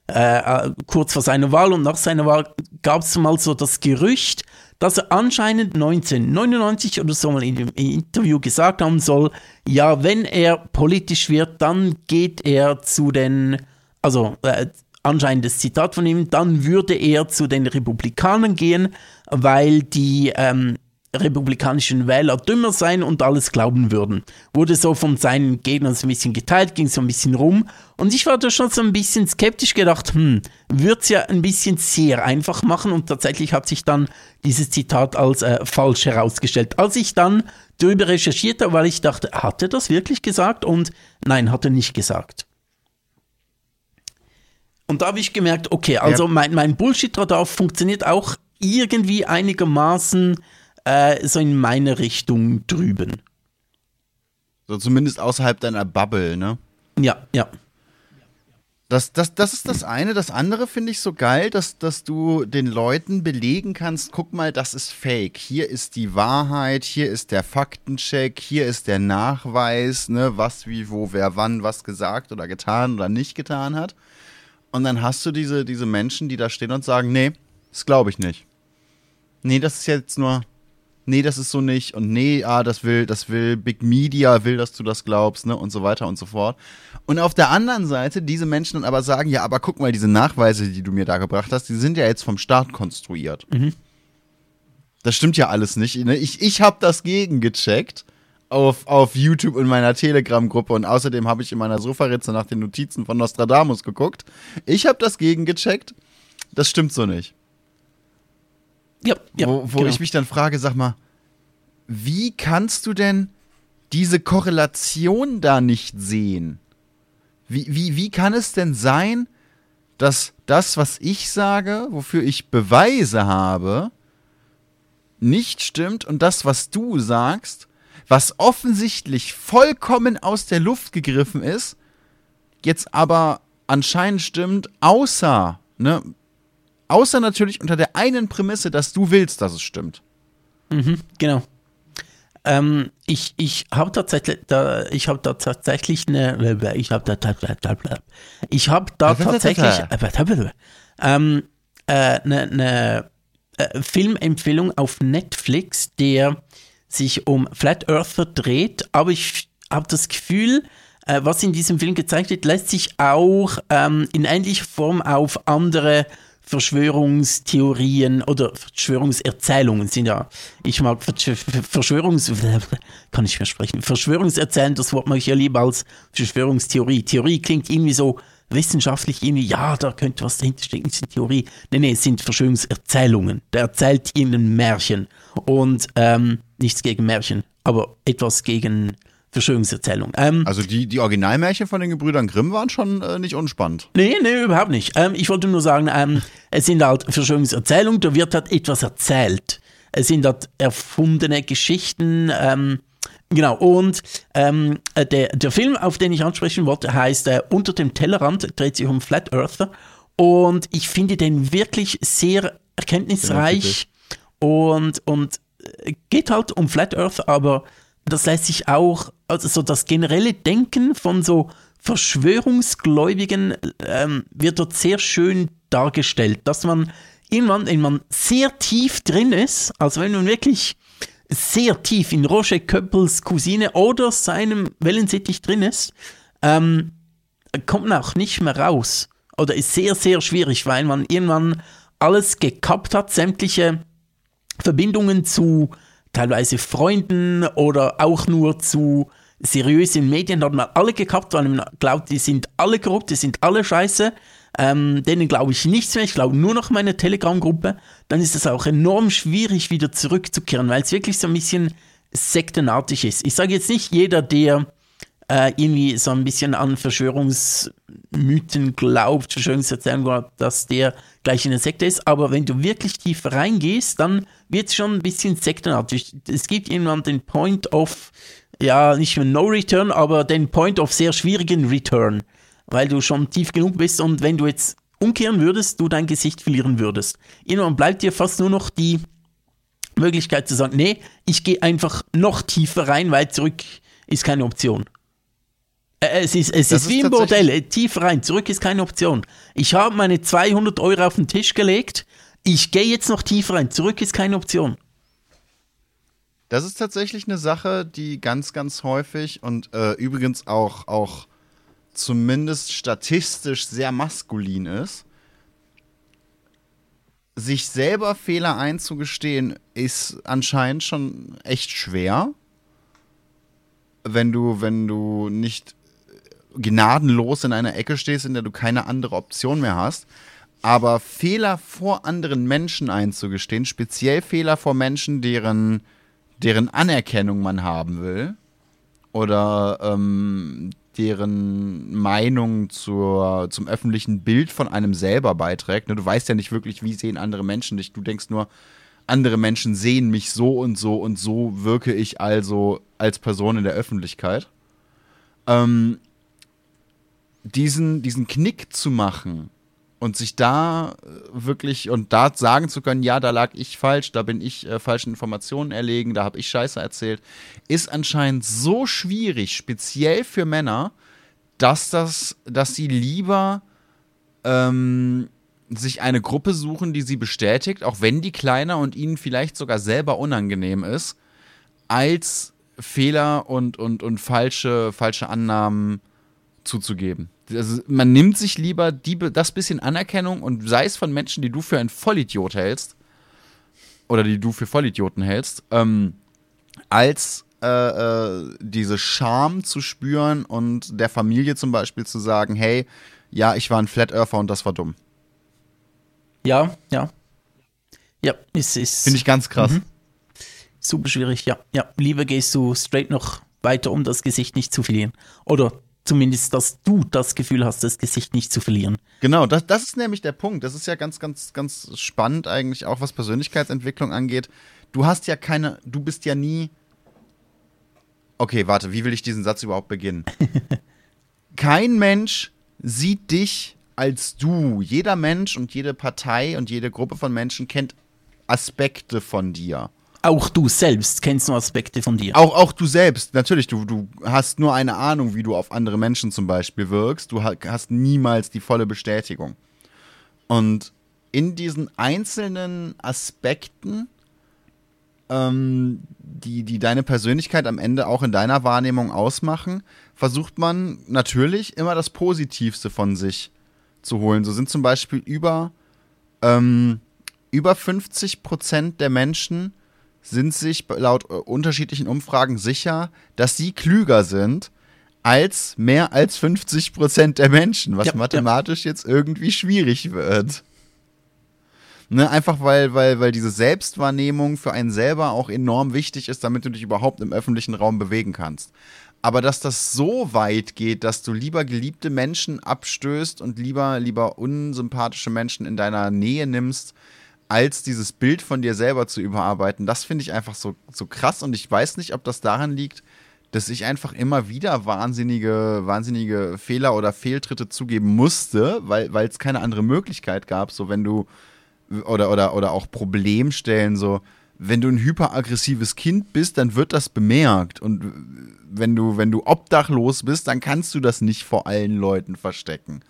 äh, äh, kurz vor seiner Wahl und nach seiner Wahl gab es mal so das Gerücht, dass er anscheinend 1999 oder so mal in dem Interview gesagt haben soll, ja, wenn er politisch wird, dann geht er zu den, also äh, anscheinend das Zitat von ihm, dann würde er zu den Republikanern gehen, weil die ähm, republikanischen Wähler dümmer sein und alles glauben würden. Wurde so von seinen Gegnern so ein bisschen geteilt, ging so ein bisschen rum. Und ich war da schon so ein bisschen skeptisch gedacht, hm, wird's ja ein bisschen sehr einfach machen und tatsächlich hat sich dann dieses Zitat als äh, falsch herausgestellt. Als ich dann darüber recherchiert habe, weil ich dachte, hat er das wirklich gesagt? Und nein, hat er nicht gesagt. Und da habe ich gemerkt, okay, also mein, mein Bullshit-Radar funktioniert auch irgendwie einigermaßen äh, so in meine Richtung drüben. so zumindest außerhalb deiner Bubble, ne? Ja, ja. Das, das, das ist das eine. Das andere finde ich so geil, dass, dass du den Leuten belegen kannst, guck mal, das ist fake. Hier ist die Wahrheit, hier ist der Faktencheck, hier ist der Nachweis, ne, was, wie, wo, wer, wann, was gesagt oder getan oder nicht getan hat. Und dann hast du diese, diese Menschen, die da stehen und sagen, nee, das glaube ich nicht. Nee, das ist jetzt nur, nee, das ist so nicht und nee, ah, das will, das will Big Media, will, dass du das glaubst, ne, und so weiter und so fort. Und auf der anderen Seite diese Menschen dann aber sagen, ja, aber guck mal, diese Nachweise, die du mir da gebracht hast, die sind ja jetzt vom Staat konstruiert. Das stimmt ja alles nicht. Ne? Ich, ich habe das gegengecheckt auf, auf YouTube in meiner Telegram-Gruppe und außerdem habe ich in meiner Sofaritze nach den Notizen von Nostradamus geguckt. Ich habe das gegengecheckt. Das stimmt so nicht. Ja, ja wo wo genau. ich mich dann frage, sag mal, wie kannst du denn diese Korrelation da nicht sehen? Wie, wie, wie kann es denn sein, dass das, was ich sage, wofür ich Beweise habe, nicht stimmt und das, was du sagst, was offensichtlich vollkommen aus der Luft gegriffen ist, jetzt aber anscheinend stimmt, außer, ne, außer natürlich unter der einen Prämisse, dass du willst, dass es stimmt. Mhm, genau. Ähm, ich ich habe tatsächlich, da, ich habe da tatsächlich eine, ich habe da, ich habe da tatsächlich ähm, äh, eine, eine äh, Filmempfehlung auf Netflix, der sich um Flat Earther dreht, aber ich habe das Gefühl, äh, was in diesem Film gezeigt wird, lässt sich auch ähm, in ähnlicher Form auf andere Verschwörungstheorien oder Verschwörungserzählungen sind ja, ich mag Verschwörungs, kann ich mehr sprechen, Verschwörungserzählen, das Wort mag ich ja lieber als Verschwörungstheorie. Theorie klingt irgendwie so wissenschaftlich irgendwie, ja, da könnte was dahinter stecken, ist eine Theorie. Nee, nee, es sind Verschwörungserzählungen. Der erzählt ihnen Märchen und ähm, nichts gegen Märchen, aber etwas gegen Verschwörungserzählung. Ähm, also die, die Originalmärchen von den Gebrüdern Grimm waren schon äh, nicht unspannend. Nee, nee, überhaupt nicht. Ähm, ich wollte nur sagen, ähm, es sind halt Verschwörungserzählungen, da wird halt etwas erzählt. Es sind halt erfundene Geschichten, ähm, Genau, und ähm, äh, der, der Film, auf den ich ansprechen wollte, heißt äh, Unter dem Tellerrand, dreht sich um Flat Earther. Und ich finde den wirklich sehr erkenntnisreich und, und äh, geht halt um Flat Earth, aber das lässt sich auch, also so das generelle Denken von so Verschwörungsgläubigen ähm, wird dort sehr schön dargestellt, dass man irgendwann, wenn man sehr tief drin ist, also wenn man wirklich sehr tief in Roger Köppels Cousine oder seinem Wellensittich drin ist, ähm, kommt man auch nicht mehr raus. Oder ist sehr, sehr schwierig, weil man irgendwann alles gekappt hat, sämtliche Verbindungen zu teilweise Freunden oder auch nur zu seriösen Medien hat man alle gekappt, weil man glaubt, die sind alle korrupt, die sind alle scheiße. Ähm, denen glaube ich nichts mehr, ich glaube nur noch meine Telegram-Gruppe. Dann ist es auch enorm schwierig, wieder zurückzukehren, weil es wirklich so ein bisschen sektenartig ist. Ich sage jetzt nicht jeder, der äh, irgendwie so ein bisschen an Verschwörungsmythen glaubt, Verschwörungserzählungen glaubt, dass der gleich in der Sekte ist. Aber wenn du wirklich tief reingehst, dann wird es schon ein bisschen sektenartig. Es gibt irgendwann den Point of, ja, nicht mehr No Return, aber den Point of sehr schwierigen Return, weil du schon tief genug bist und wenn du jetzt umkehren würdest, du dein Gesicht verlieren würdest. Irgendwann bleibt dir fast nur noch die Möglichkeit zu sagen, nee, ich gehe einfach noch tiefer rein, weil zurück ist keine Option. Äh, es ist, es ist wie im Bordell, äh, tief rein, zurück ist keine Option. Ich habe meine 200 Euro auf den Tisch gelegt, ich gehe jetzt noch tiefer rein, zurück ist keine Option. Das ist tatsächlich eine Sache, die ganz, ganz häufig und äh, übrigens auch, auch zumindest statistisch sehr maskulin ist. Sich selber Fehler einzugestehen, ist anscheinend schon echt schwer. Wenn du, wenn du nicht gnadenlos in einer Ecke stehst, in der du keine andere Option mehr hast. Aber Fehler vor anderen Menschen einzugestehen, speziell Fehler vor Menschen, deren, deren Anerkennung man haben will oder ähm, deren Meinung zur, zum öffentlichen Bild von einem selber beiträgt. Ne, du weißt ja nicht wirklich, wie sehen andere Menschen dich. Du denkst nur, andere Menschen sehen mich so und so und so wirke ich also als Person in der Öffentlichkeit. Ähm, diesen, diesen Knick zu machen und sich da äh, wirklich und da sagen zu können, ja, da lag ich falsch, da bin ich äh, falschen Informationen erlegen, da habe ich Scheiße erzählt, ist anscheinend so schwierig, speziell für Männer, dass das, dass sie lieber ähm, sich eine Gruppe suchen, die sie bestätigt, auch wenn die kleiner und ihnen vielleicht sogar selber unangenehm ist, als Fehler und, und, und falsche, falsche Annahmen zuzugeben. Also man nimmt sich lieber die, das bisschen Anerkennung und sei es von Menschen, die du für einen Vollidiot hältst oder die du für Vollidioten hältst, ähm, als äh, äh, diese Scham zu spüren und der Familie zum Beispiel zu sagen, hey, ja, ich war ein Flat Earther und das war dumm. Ja, ja. Ja, ist. ist Finde ich ganz krass. Mhm. Super schwierig, ja. Ja, lieber gehst du straight noch weiter, um das Gesicht nicht zu verlieren. Oder zumindest, dass du das Gefühl hast, das Gesicht nicht zu verlieren. Genau, das, das ist nämlich der Punkt. Das ist ja ganz, ganz, ganz spannend eigentlich auch, was Persönlichkeitsentwicklung angeht. Du hast ja keine, du bist ja nie. Okay, warte, wie will ich diesen Satz überhaupt beginnen? Kein Mensch sieht dich als du. Jeder Mensch und jede Partei und jede Gruppe von Menschen kennt Aspekte von dir. Auch du selbst kennst nur Aspekte von dir. Auch, auch du selbst, natürlich, du, du hast nur eine Ahnung, wie du auf andere Menschen zum Beispiel wirkst. Du hast niemals die volle Bestätigung. Und in diesen einzelnen Aspekten ähm, die, die deine Persönlichkeit am Ende auch in deiner Wahrnehmung ausmachen, versucht man natürlich immer das Positivste von sich zu holen. So sind zum Beispiel über, ähm, über 50 Prozent der Menschen sind sich laut äh, unterschiedlichen Umfragen sicher, dass sie klüger sind als mehr als 50 Prozent der Menschen, was ja, mathematisch ja. jetzt irgendwie schwierig wird. Ne, einfach weil, weil, weil diese Selbstwahrnehmung für einen selber auch enorm wichtig ist, damit du dich überhaupt im öffentlichen Raum bewegen kannst. Aber dass das so weit geht, dass du lieber geliebte Menschen abstößt und lieber, lieber unsympathische Menschen in deiner Nähe nimmst, als dieses Bild von dir selber zu überarbeiten, das finde ich einfach so, so krass und ich weiß nicht, ob das daran liegt, dass ich einfach immer wieder wahnsinnige, wahnsinnige Fehler oder Fehltritte zugeben musste, weil es keine andere Möglichkeit gab. So, wenn du oder, oder, oder auch Problemstellen, so, wenn du ein hyperaggressives Kind bist, dann wird das bemerkt. Und wenn du, wenn du obdachlos bist, dann kannst du das nicht vor allen Leuten verstecken.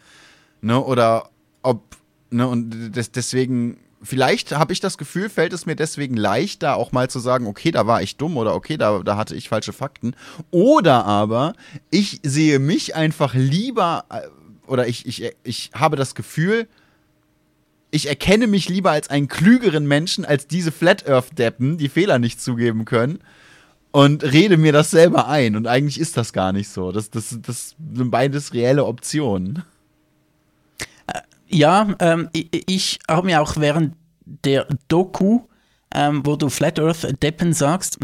Ne? Oder ob, ne, und des, deswegen, vielleicht habe ich das Gefühl, fällt es mir deswegen leichter, auch mal zu sagen, okay, da war ich dumm oder okay, da, da hatte ich falsche Fakten. Oder aber ich sehe mich einfach lieber, äh, oder ich, ich, ich habe das Gefühl, ich erkenne mich lieber als einen klügeren Menschen als diese Flat Earth Deppen, die Fehler nicht zugeben können und rede mir das selber ein. Und eigentlich ist das gar nicht so. Das, das, das sind beides reelle Optionen. Ja, ähm, ich, ich habe mir auch während der Doku, ähm, wo du Flat Earth Deppen sagst,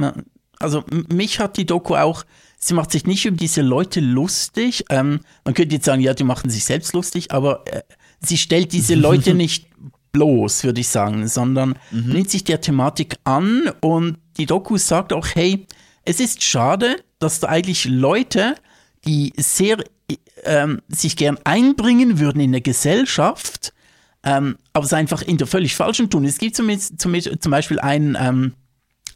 also mich hat die Doku auch, sie macht sich nicht über diese Leute lustig. Ähm, man könnte jetzt sagen, ja, die machen sich selbst lustig, aber äh, sie stellt diese Leute nicht bloß, würde ich sagen, sondern mhm. nimmt sich der Thematik an und die Doku sagt auch, hey, es ist schade, dass da eigentlich Leute, die sehr ähm, sich gern einbringen würden in der Gesellschaft, ähm, aber es einfach in der völlig falschen tun. Es gibt zum, zum, zum Beispiel einen, ähm,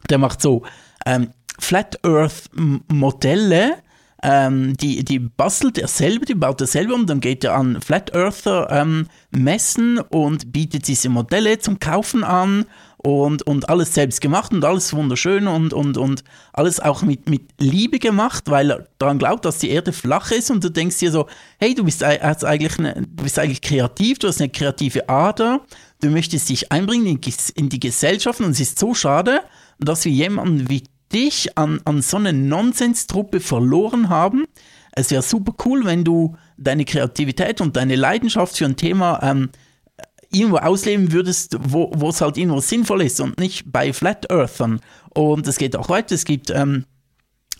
der macht so ähm, Flat Earth Modelle, ähm, die, die bastelt er selber, die baut er selber und dann geht er an Flat Earther ähm, Messen und bietet diese Modelle zum Kaufen an und, und alles selbst gemacht und alles wunderschön und, und, und alles auch mit, mit Liebe gemacht, weil er daran glaubt, dass die Erde flach ist und du denkst dir so, hey, du bist eigentlich, eine, du bist eigentlich kreativ, du hast eine kreative Ader, du möchtest dich einbringen in, in die Gesellschaft und es ist so schade, dass wir jemanden wie dich an, an so eine Nonsenstruppe verloren haben. Es wäre super cool, wenn du deine Kreativität und deine Leidenschaft für ein Thema ähm, irgendwo ausleben würdest, wo es halt irgendwo sinnvoll ist und nicht bei Flat Earthern. Und es geht auch weiter. Es gibt, ähm,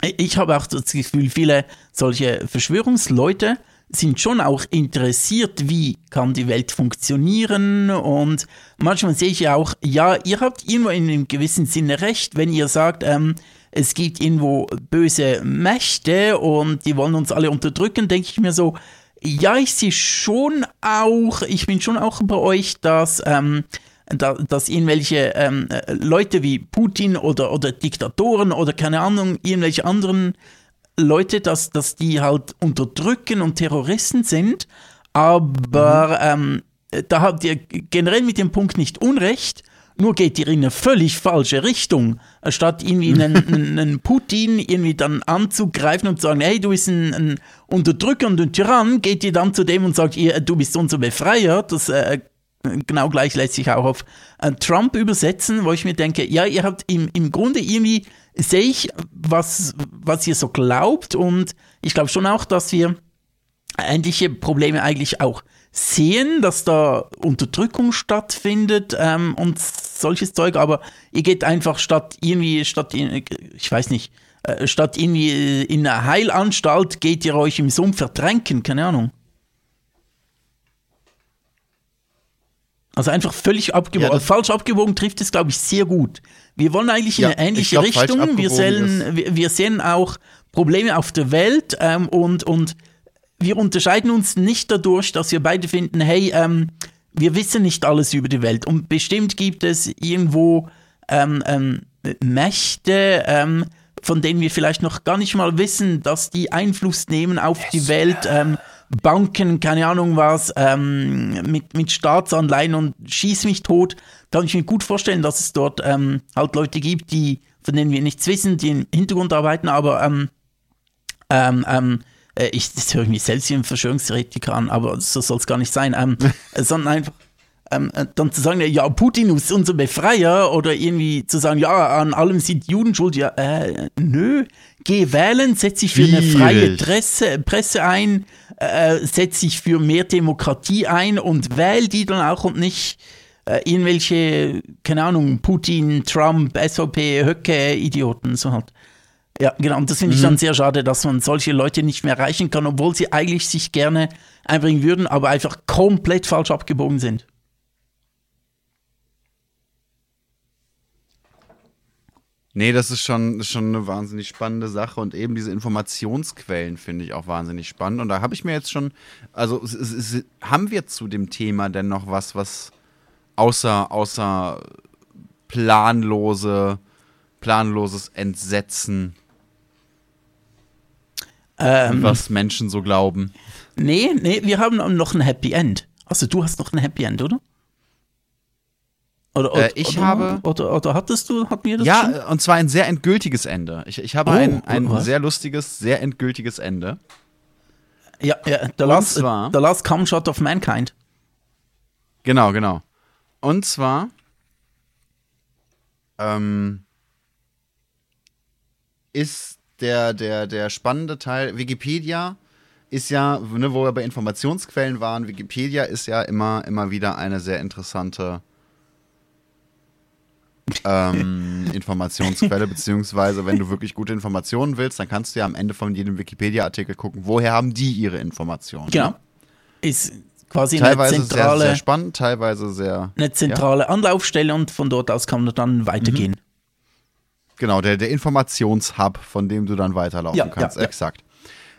ich habe auch das Gefühl, viele solche Verschwörungsleute sind schon auch interessiert, wie kann die Welt funktionieren und manchmal sehe ich ja auch, ja, ihr habt irgendwo in einem gewissen Sinne recht, wenn ihr sagt, ähm, es gibt irgendwo böse Mächte und die wollen uns alle unterdrücken, denke ich mir so, ja, ich sehe schon auch, ich bin schon auch bei euch, dass, ähm, da, dass irgendwelche ähm, Leute wie Putin oder, oder Diktatoren oder keine Ahnung, irgendwelche anderen Leute, dass, dass die halt unterdrücken und Terroristen sind, aber mhm. ähm, da habt ihr generell mit dem Punkt nicht Unrecht, nur geht ihr in eine völlig falsche Richtung. Statt irgendwie einen, einen Putin irgendwie dann anzugreifen und zu sagen, hey, du bist ein, ein Unterdrücker und ein Tyrann, geht ihr dann zu dem und sagt, ihr, du bist unser Befreier. Das äh, genau gleich lässt sich auch auf äh, Trump übersetzen, wo ich mir denke, ja, ihr habt im, im Grunde irgendwie sehe ich, was, was ihr so glaubt und ich glaube schon auch, dass wir ähnliche Probleme eigentlich auch sehen, dass da Unterdrückung stattfindet ähm, und solches Zeug, aber ihr geht einfach statt irgendwie, statt, in, ich weiß nicht, äh, statt irgendwie in einer Heilanstalt geht ihr euch im Sumpf vertränken, keine Ahnung. Also einfach völlig abgewogen, ja, falsch abgewogen trifft es, glaube ich, sehr gut. Wir wollen eigentlich ja, in eine ähnliche glaub, Richtung. Wir sehen, wir, wir, sehen auch Probleme auf der Welt ähm, und, und wir unterscheiden uns nicht dadurch, dass wir beide finden, hey, ähm, wir wissen nicht alles über die Welt und bestimmt gibt es irgendwo ähm, ähm Mächte, ähm, von denen wir vielleicht noch gar nicht mal wissen, dass die Einfluss nehmen auf yes. die Welt. Ähm, Banken, keine Ahnung was, ähm, mit, mit Staatsanleihen und schieß mich tot. kann ich mir gut vorstellen, dass es dort ähm, halt Leute gibt, die, von denen wir nichts wissen, die im Hintergrund arbeiten, aber ähm, ähm, ähm, äh, ich, das höre ich mich selbst wie ein Verschwörungstheoretiker an, aber so soll es gar nicht sein, ähm, äh, sondern einfach ähm, äh, dann zu sagen, ja, Putin ist unser Befreier oder irgendwie zu sagen, ja, an allem sind Juden schuld, ja, äh, nö, geh wählen, setz dich für eine freie. Presse, Presse ein, äh, setz dich für mehr Demokratie ein und wähl die dann auch und nicht äh, irgendwelche, keine Ahnung, Putin, Trump, SVP, Höcke, Idioten, so halt. Ja, genau. Und das finde ich dann sehr schade, dass man solche Leute nicht mehr erreichen kann, obwohl sie eigentlich sich gerne einbringen würden, aber einfach komplett falsch abgebogen sind. Nee, das ist schon, ist schon eine wahnsinnig spannende Sache und eben diese Informationsquellen finde ich auch wahnsinnig spannend. Und da habe ich mir jetzt schon, also es, es, es, haben wir zu dem Thema denn noch was, was außer, außer planlose, planloses Entsetzen, Ähm, was Menschen so glauben? nee, nee, wir haben noch ein Happy End. Also du hast noch ein Happy End, oder? Oder, Äh, ich oder, habe- Oder, oder hattest du, hatten wir das schon? Ja, und zwar ein sehr endgültiges Ende. Ich, ich habe Oh, ein, ein was? sehr lustiges, sehr endgültiges Ende. Ja, ja the, last, zwar- the Last Come Shot of Mankind. Genau, genau. Und zwar ähm, ist der, der, der spannende Teil, Wikipedia ist ja, ne, wo wir bei Informationsquellen waren, Wikipedia ist ja immer, immer wieder eine sehr interessante ähm, Informationsquelle, beziehungsweise wenn du wirklich gute Informationen willst, dann kannst du ja am Ende von jedem Wikipedia-Artikel gucken, woher haben die ihre Informationen. Genau. Ist quasi Teilweise eine sehr, zentrale, sehr spannend, teilweise sehr. eine zentrale Anlaufstelle und von dort aus kann man dann weitergehen. Genau, der, der Informationshub, von dem du dann weiterlaufen Ja, kannst. ja, ja. Exakt.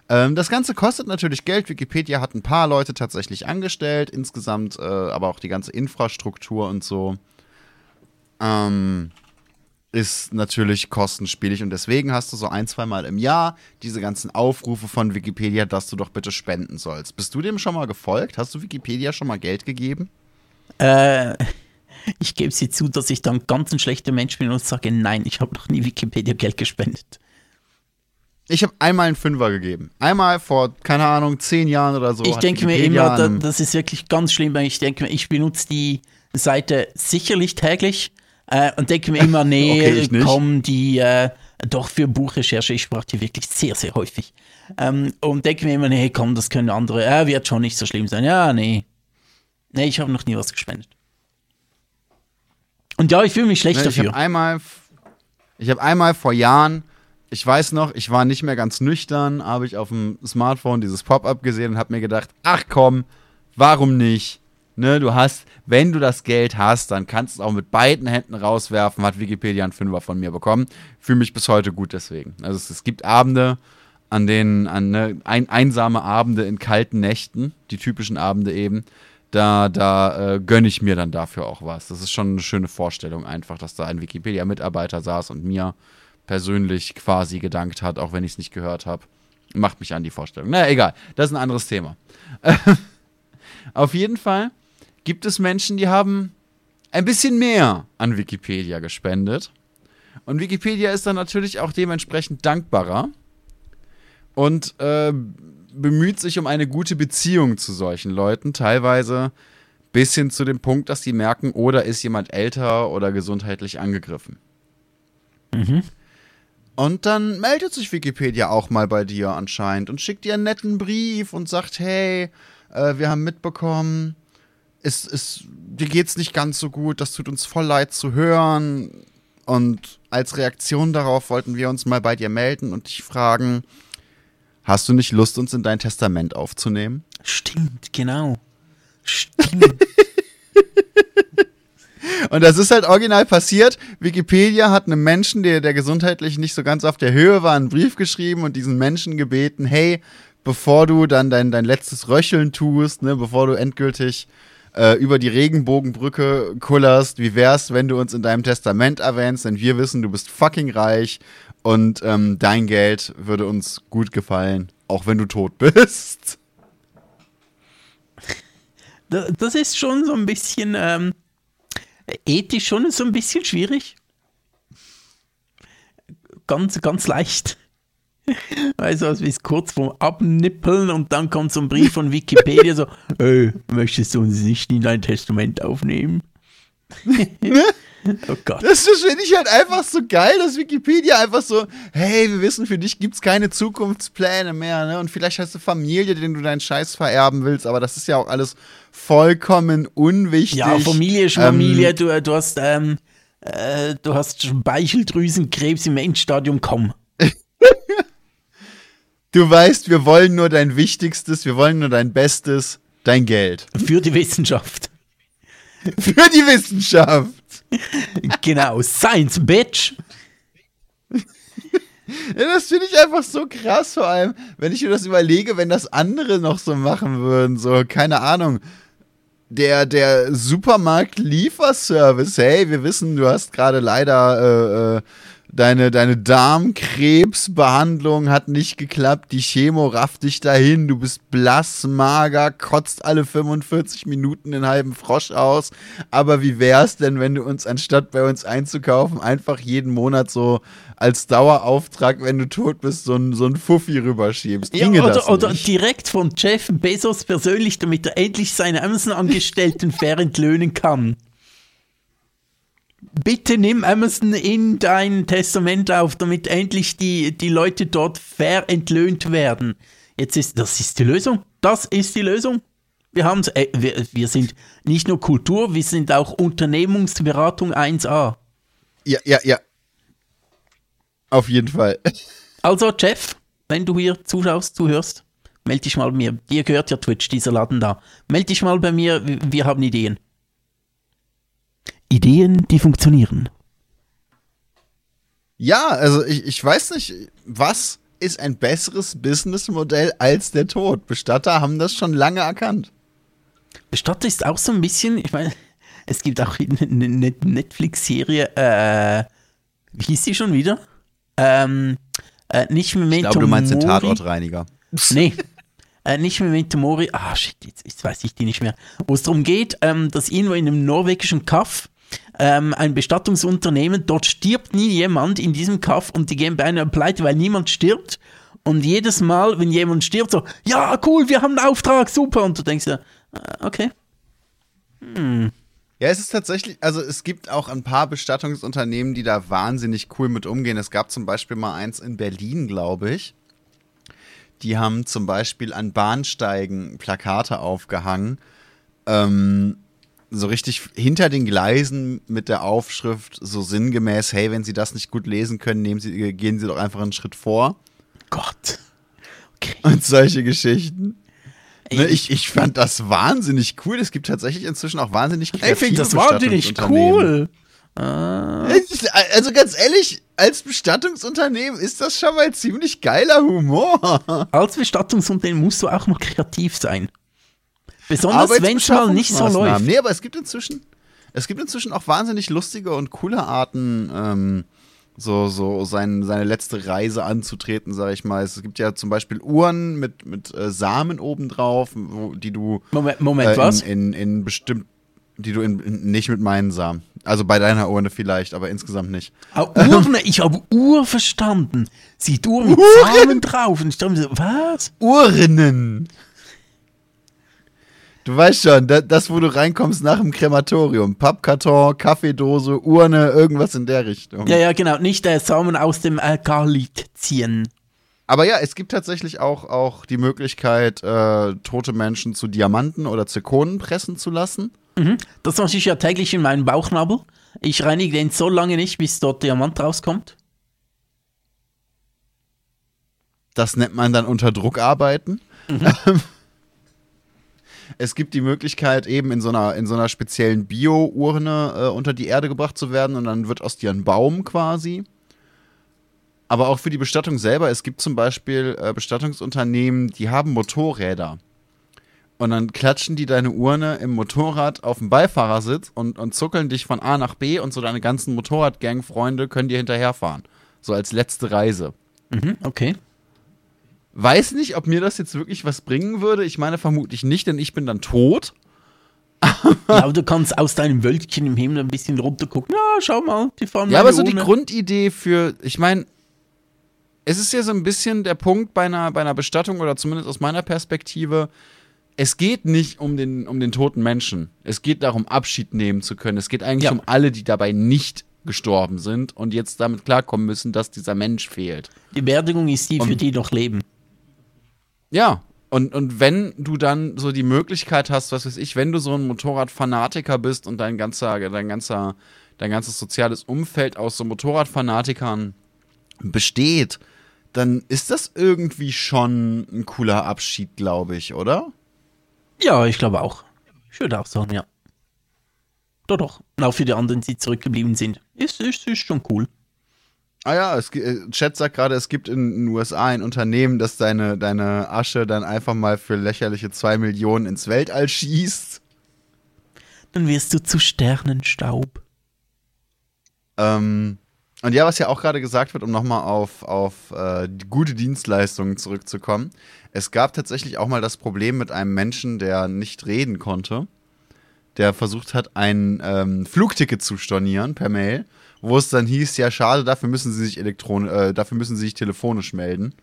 Ähm, das Ganze kostet natürlich Geld. Wikipedia hat ein paar Leute tatsächlich angestellt, insgesamt äh, aber auch die ganze Infrastruktur und so ähm, ist natürlich kostenspielig und deswegen hast du so ein, zwei Mal im Jahr diese ganzen Aufrufe von Wikipedia, dass du doch bitte spenden sollst. Bist du dem schon mal gefolgt? Hast du Wikipedia schon mal Geld gegeben? Äh, ich gebe sie zu, dass ich dann ganz ein schlechter Mensch bin und sage, nein, ich habe noch nie Wikipedia Geld gespendet. Ich habe einmal einen Fünfer gegeben. Einmal vor, keine Ahnung, zehn Jahren oder so. ich denke mir immer, da, das ist wirklich ganz schlimm, weil ich denke mir, ich benutze die Seite sicherlich täglich äh, und denke mir immer, nee, Okay, ich nicht. komm, die, äh, doch für Buchrecherche, ich brauche die wirklich sehr, sehr häufig. Ähm, und denke mir immer, nee, komm, das können andere, äh, wird schon nicht so schlimm sein. Ja, nee. Nee, ich habe noch nie was gespendet. Und ja, ich fühle mich schlecht Ne, ich dafür. habe einmal, ich habe einmal vor Jahren, ich weiß noch, ich war nicht mehr ganz nüchtern, habe ich auf dem Smartphone dieses Pop-up gesehen und habe mir gedacht, ach komm, warum nicht? Ne, du hast, wenn du das Geld hast, dann kannst du es auch mit beiden Händen rauswerfen. Hat Wikipedia einen Fünfer von mir bekommen. Fühle mich bis heute gut deswegen. Also es, es gibt Abende, an denen, an ne, ein, einsame Abende in kalten Nächten, die typischen Abende eben, da, da äh, gönne ich mir dann dafür auch was. Das ist schon eine schöne Vorstellung einfach, dass da ein Wikipedia-Mitarbeiter saß und mir persönlich quasi gedankt hat, auch wenn ich es nicht gehört habe. Macht mich an die Vorstellung. Naja, egal, das ist ein anderes Thema. Auf jeden Fall gibt es Menschen, die haben ein bisschen mehr an Wikipedia gespendet. Und Wikipedia ist dann natürlich auch dementsprechend dankbarer und äh, bemüht sich um eine gute Beziehung zu solchen Leuten, teilweise bis hin zu dem Punkt, dass sie merken, oder ist jemand älter oder gesundheitlich angegriffen. Und dann meldet sich Wikipedia auch mal bei dir anscheinend und schickt dir einen netten Brief und sagt, hey, äh, wir haben mitbekommen, es, es, dir geht's nicht ganz so gut, das tut uns voll leid zu hören. Und als Reaktion darauf wollten wir uns mal bei dir melden und dich fragen, hast du nicht Lust, uns in dein Testament aufzunehmen? Stimmt, genau. Stimmt. Und das ist halt original passiert. Wikipedia hat einem Menschen, der, der gesundheitlich nicht so ganz auf der Höhe war, einen Brief geschrieben und diesen Menschen gebeten, hey, bevor du dann dein, dein letztes Röcheln tust, ne, bevor du endgültig äh, über die Regenbogenbrücke kullerst, wie wär's, wenn du uns in deinem Testament erwähnst, denn wir wissen, du bist fucking reich und ähm, dein Geld würde uns gut gefallen, auch wenn du tot bist. Da- das ist schon so ein bisschen ähm, ethisch schon so ein bisschen schwierig. Ganz, ganz leicht. Weißt du, was wie es kurz vorm Abnippeln und dann kommt so ein Brief von Wikipedia so, hey, möchtest du uns nicht in dein Testament aufnehmen? Oh Gott. Das, finde ich halt einfach so geil, dass Wikipedia einfach so, hey, wir wissen, für dich gibt es keine Zukunftspläne mehr, ne? Und vielleicht hast du Familie, denen du deinen Scheiß vererben willst, aber das ist ja auch alles vollkommen unwichtig. Ja, Familie ist Familie, ähm, du, du hast, ähm, äh, du hast Speicheldrüsenkrebs im Endstadium, komm. Du weißt, wir wollen nur dein Wichtigstes, wir wollen nur dein Bestes, dein Geld. Für die Wissenschaft. Für die Wissenschaft. Genau, Science, Bitch. Ja, das finde ich einfach so krass, vor allem, wenn ich mir das überlege, wenn das andere noch so machen würden, so, keine Ahnung. Der, der Supermarkt-Lieferservice, hey, wir wissen, du hast gerade leider äh, äh, deine, deine Darmkrebsbehandlung hat nicht geklappt, die Chemo rafft dich dahin, du bist blass, mager, kotzt alle 45 Minuten den halben Frosch aus. Aber wie wär's denn, wenn du uns anstatt bei uns einzukaufen, einfach jeden Monat so als Dauerauftrag, wenn du tot bist, so ein, so ein Fuffi rüberschiebst? Ginge ja, oder, oder direkt von Jeff Bezos persönlich, damit er endlich seine Amazon-Angestellten fair entlöhnen kann bitte nimm Amazon in dein Testament auf, damit endlich die, die Leute dort fair entlöhnt werden. Jetzt ist, das ist die Lösung. Das ist die Lösung. Wir äh, wir, wir sind nicht nur Kultur, wir sind auch Unternehmungsberatung 1a. Ja, ja, ja. Auf jeden Fall. Also, Jeff, wenn du hier zuschaust, zuhörst, melde dich mal bei mir. Dir gehört ja Twitch, dieser Laden da. Melde dich mal bei mir, wir haben Ideen. Ideen, die funktionieren. Ja, also ich, ich weiß nicht, was ist ein besseres Businessmodell als der Tod? Bestatter haben das schon lange erkannt. Bestatter ist auch so ein bisschen, ich meine, es gibt auch eine Netflix-Serie, äh, wie hieß die schon wieder? Ähm, äh, nicht Memento Ich glaube, du meinst den Tatortreiniger. Nee, äh, nicht Memento Mori, ah shit, jetzt, jetzt, weiß ich die nicht mehr. Wo es darum geht, ähm, dass irgendwo in einem norwegischen Kaff ähm, ein Bestattungsunternehmen, dort stirbt nie jemand in diesem Kaff und die gehen beinahe pleite, weil niemand stirbt. Und jedes Mal, wenn jemand stirbt, so, ja, cool, wir haben einen Auftrag, super. Und du denkst dir, äh, okay. Hm. Ja, es ist tatsächlich, also es gibt auch ein paar Bestattungsunternehmen, die da wahnsinnig cool mit umgehen. Es gab zum Beispiel mal eins in Berlin, glaube ich. Die haben zum Beispiel an Bahnsteigen Plakate aufgehangen. Ähm, so richtig hinter den Gleisen mit der Aufschrift so sinngemäß, hey, wenn Sie das nicht gut lesen können, nehmen Sie, gehen Sie doch einfach einen Schritt vor. Gott. Okay. Und solche Geschichten. Ne, ich, ich fand das wahnsinnig cool. Es gibt tatsächlich inzwischen auch wahnsinnig kreative Ich finde das wahnsinnig cool. Ah. Also ganz ehrlich, als Bestattungsunternehmen ist das schon mal ziemlich geiler Humor. Als Bestattungsunternehmen musst du auch mal kreativ sein. Besonders wenn es mal nicht so läuft. Nee, aber es gibt inzwischen, es gibt inzwischen auch wahnsinnig lustige und coole Arten, ähm, so, so sein, seine letzte Reise anzutreten, sag ich mal. Es gibt ja zum Beispiel Uhren mit, mit äh, Samen obendrauf, wo, die du Moment, Moment äh, in, was? In, in, in bestimmt, die du in, in, nicht mit meinen Samen. Also bei deiner Urne vielleicht, aber insgesamt nicht. Ah, Urne, ich habe Uhr verstanden. Sieht Uhr mit Samen drauf. Und ich dachte so, was? Urnen. Du weißt schon, das, wo du reinkommst nach dem Krematorium. Pappkarton, Kaffeedose, Urne, irgendwas in der Richtung. Ja, ja, genau. Nicht der Samen aus dem Alkalit ziehen. Aber ja, es gibt tatsächlich auch, auch die Möglichkeit, äh, tote Menschen zu Diamanten oder Zirkonen pressen zu lassen. Mhm. Das mache ich ja täglich in meinem Bauchnabel. Ich reinige den so lange nicht, bis dort Diamant rauskommt. Das nennt man dann unter Druck arbeiten. Mhm. Es gibt die Möglichkeit, eben in so einer, in so einer speziellen Bio-Urne äh, unter die Erde gebracht zu werden und dann wird aus dir ein Baum quasi. Aber auch für die Bestattung selber, es gibt zum Beispiel äh, Bestattungsunternehmen, die haben Motorräder. Und dann klatschen die deine Urne im Motorrad auf dem Beifahrersitz und, und zuckeln dich von A nach B und so deine ganzen Motorradgang-Freunde können dir hinterherfahren. So als letzte Reise. Mhm, okay. Weiß nicht, ob mir das jetzt wirklich was bringen würde. Ich meine vermutlich nicht, denn ich bin dann tot. ja, aber du kannst aus deinem Wölkchen im Himmel ein bisschen runter gucken. Ja, schau mal, die fahren Ja, aber so die. Grundidee für, ich meine, es ist ja so ein bisschen der Punkt bei einer, bei einer Bestattung oder zumindest aus meiner Perspektive, es geht nicht um den, um den toten Menschen. Es geht darum, Abschied nehmen zu können. Es geht eigentlich Ja. um alle, die dabei nicht gestorben sind und jetzt damit klarkommen müssen, dass dieser Mensch fehlt. Die Beerdigung ist die, für Und- die noch leben. Ja, und, und wenn du dann so die Möglichkeit hast, was weiß ich, wenn du so ein Motorradfanatiker bist und dein ganzer, dein ganzer, dein ganzes soziales Umfeld aus so Motorradfanatikern besteht, dann ist das irgendwie schon ein cooler Abschied, glaube ich, oder? Ja, ich glaube auch. Ich würde auch sagen, ja. Doch, doch. Auch für die anderen, die zurückgeblieben sind. Ist, ist, ist schon cool. Ah ja, es, äh, Chat sagt gerade, es gibt in den USA ein Unternehmen, das deine, deine Asche dann einfach mal für lächerliche 2 Millionen ins Weltall schießt. Dann wirst du zu Sternenstaub. Ähm, und ja, was ja auch gerade gesagt wird, um nochmal auf, auf äh, gute Dienstleistungen zurückzukommen. Es gab tatsächlich auch mal das Problem mit einem Menschen, der nicht reden konnte, der versucht hat, ein ähm, Flugticket zu stornieren per Mail, wo es dann hieß, ja schade, dafür müssen sie sich elektron äh, dafür müssen sie sich telefonisch melden.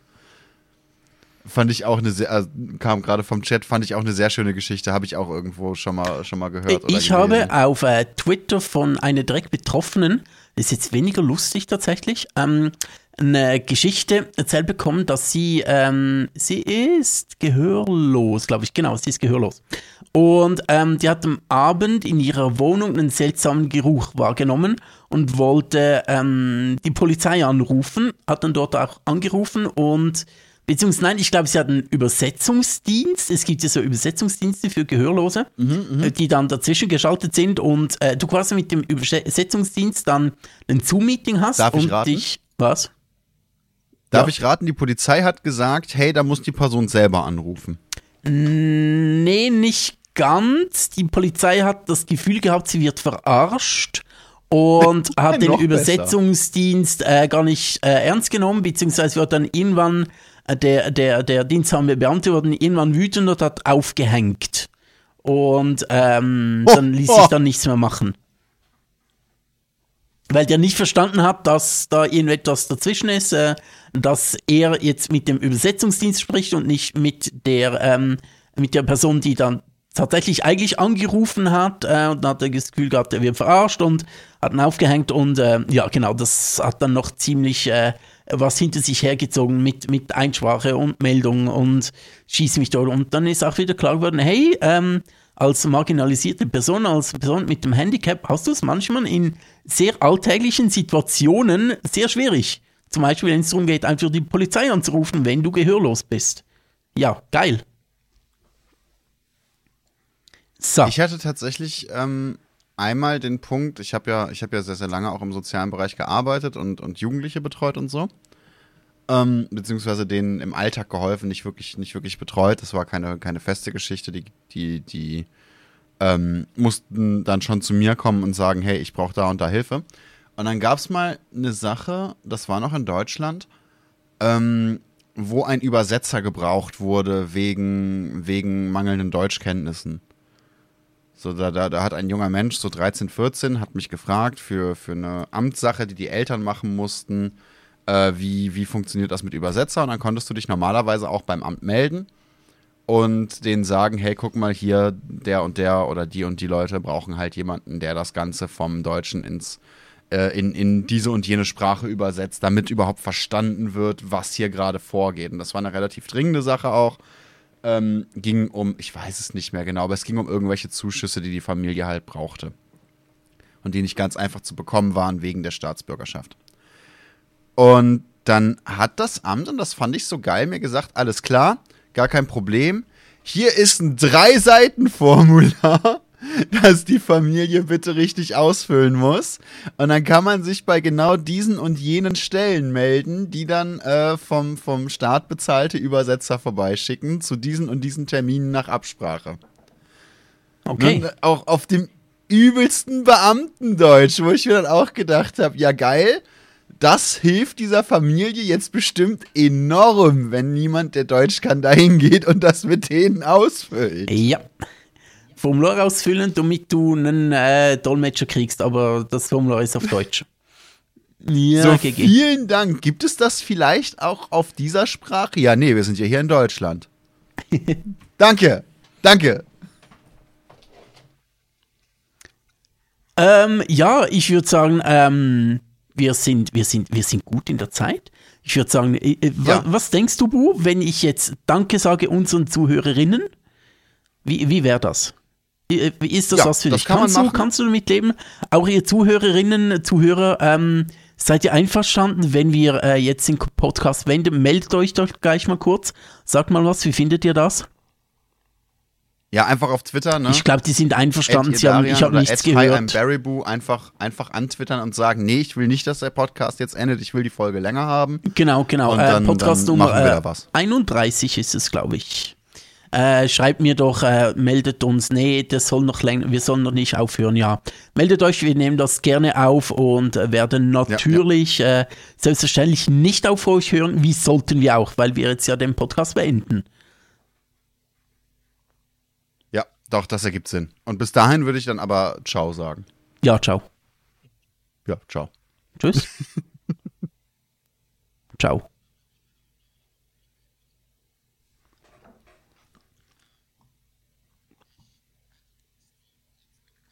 Fand ich auch eine sehr, äh, kam gerade vom Chat, fand ich auch eine sehr schöne Geschichte, habe ich auch irgendwo schon mal, schon mal gehört. Ich habe auf äh, Twitter von einer direkt Betroffenen, ist jetzt weniger lustig tatsächlich, ähm, eine Geschichte erzählt bekommen, dass sie, ähm, sie ist gehörlos, glaube ich, genau, sie ist gehörlos. Und ähm, die hat am Abend in ihrer Wohnung einen seltsamen Geruch wahrgenommen und wollte ähm, die Polizei anrufen, hat dann dort auch angerufen und Beziehungsweise, nein, ich glaube, sie hat einen Übersetzungsdienst. Es gibt ja so Übersetzungsdienste für Gehörlose, äh, die dann dazwischen geschaltet sind und äh, du quasi mit dem Übersetzungsdienst dann ein Zoom-Meeting hast Darf ich und raten? dich. Was? Darf Ja. ich raten, die Polizei hat gesagt, hey, da muss die Person selber anrufen. Nee, nicht ganz. Die Polizei hat das Gefühl gehabt, sie wird verarscht und hat den. Übersetzungsdienst äh, gar nicht äh, ernst genommen, beziehungsweise wird dann irgendwann äh, der, der, der diensthabende Beamte wurde irgendwann wütend und hat aufgehängt. Und ähm, Oh, dann ließ oh. sich dann nichts mehr machen. Weil der nicht verstanden hat, dass da irgendetwas dazwischen ist, äh, dass er jetzt mit dem Übersetzungsdienst spricht und nicht mit der, ähm, mit der Person, die dann tatsächlich eigentlich angerufen hat äh, und dann hat er das Gefühl gehabt, er wird verarscht und hat ihn aufgehängt und äh, ja genau, das hat dann noch ziemlich äh, was hinter sich hergezogen mit, mit Einsprache und Meldung und schieß mich dort und dann ist auch wieder klar geworden, hey, ähm, als marginalisierte Person, als Person mit dem Handicap hast du es manchmal in sehr alltäglichen Situationen sehr schwierig. Zum Beispiel, wenn es darum geht, einfach die Polizei anzurufen, wenn du gehörlos bist. Ja, geil. So. Ich hatte tatsächlich ähm, einmal den Punkt, ich habe ja, habe ja sehr, sehr lange auch im sozialen Bereich gearbeitet und, und Jugendliche betreut und so. Ähm, beziehungsweise denen im Alltag geholfen, nicht wirklich, nicht wirklich betreut. Das war keine, keine feste Geschichte. Die, die, die ähm, mussten dann schon zu mir kommen und sagen, hey, ich brauche da und da Hilfe. Und dann gab es mal eine Sache, das war noch in Deutschland, ähm, wo ein Übersetzer gebraucht wurde wegen, wegen mangelnden Deutschkenntnissen. So, da, da, da hat ein junger Mensch, so 13, 14, hat mich gefragt für, für eine Amtssache, die die Eltern machen mussten, äh, wie, wie funktioniert das mit Übersetzer. Und dann konntest du dich normalerweise auch beim Amt melden und denen sagen, hey, guck mal hier, der und der oder die und die Leute brauchen halt jemanden, der das Ganze vom Deutschen ins, äh, in, in diese und jene Sprache übersetzt, damit überhaupt verstanden wird, was hier gerade vorgeht. Und das war eine relativ dringende Sache auch ähm, ging um, ich weiß es nicht mehr genau, aber es ging um irgendwelche Zuschüsse, die die Familie halt brauchte. Und die nicht ganz einfach zu bekommen waren wegen der Staatsbürgerschaft. Und dann hat das Amt, und das fand ich so geil, mir gesagt, alles klar, gar kein Problem. Hier ist ein Drei-Seiten-Formular, das die Familie bitte richtig ausfüllen muss. Und dann kann man sich bei genau diesen und jenen Stellen melden, die dann äh, vom, vom Staat bezahlte Übersetzer vorbeischicken zu diesen und diesen Terminen nach Absprache. okay. Ne? Auch auf dem übelsten Beamtendeutsch, wo ich mir dann auch gedacht habe, ja geil, das hilft dieser Familie jetzt bestimmt enorm, wenn niemand, der Deutsch kann, dahin geht und das mit denen ausfüllt. Ja. Formular ausfüllen, damit du einen äh, Dolmetscher kriegst, aber das Formular ist auf Deutsch. Ja, so, GG. vielen Dank. Gibt es das vielleicht auch auf dieser Sprache? Ja, nee, wir sind ja hier in Deutschland. danke, danke. Ähm, ja, ich würde sagen, ähm, wir, sind, wir, sind, wir sind gut in der Zeit. Ich würde sagen, äh, äh ja. was denkst du, Bu, wenn ich jetzt Danke sage unseren Zuhörerinnen? Wie, wie wäre das? Äh, wie ist das ja, was für dich? Kann kannst, du, kannst du damit leben? Auch ihr Zuhörerinnen, Zuhörer, ähm, seid ihr einverstanden, wenn wir äh, jetzt den Podcast wenden? Meldet euch doch gleich mal kurz. Sagt mal was, wie findet ihr das? Ja, einfach auf Twitter, ne? Ich glaube, die sind einverstanden. Sie haben, ich habe nichts gehört. Barryboo einfach, einfach antwittern und sagen, nee, ich will nicht, dass der Podcast jetzt endet, ich will die Folge länger haben. Genau, genau. Und dann, äh, Podcast dann Nummer äh, 31 ist es, glaube ich. Äh, schreibt mir doch, äh, meldet uns, nee, das soll noch länger, wir sollen noch nicht aufhören, ja. Meldet euch, wir nehmen das gerne auf und werden natürlich ja, ja. Äh, selbstverständlich nicht auf euch hören, wie sollten wir auch, weil wir jetzt ja den Podcast beenden. Doch, das ergibt Sinn. Und bis dahin würde ich dann aber Ciao sagen. Ja, ciao. Ja, ciao. Tschüss. ciao.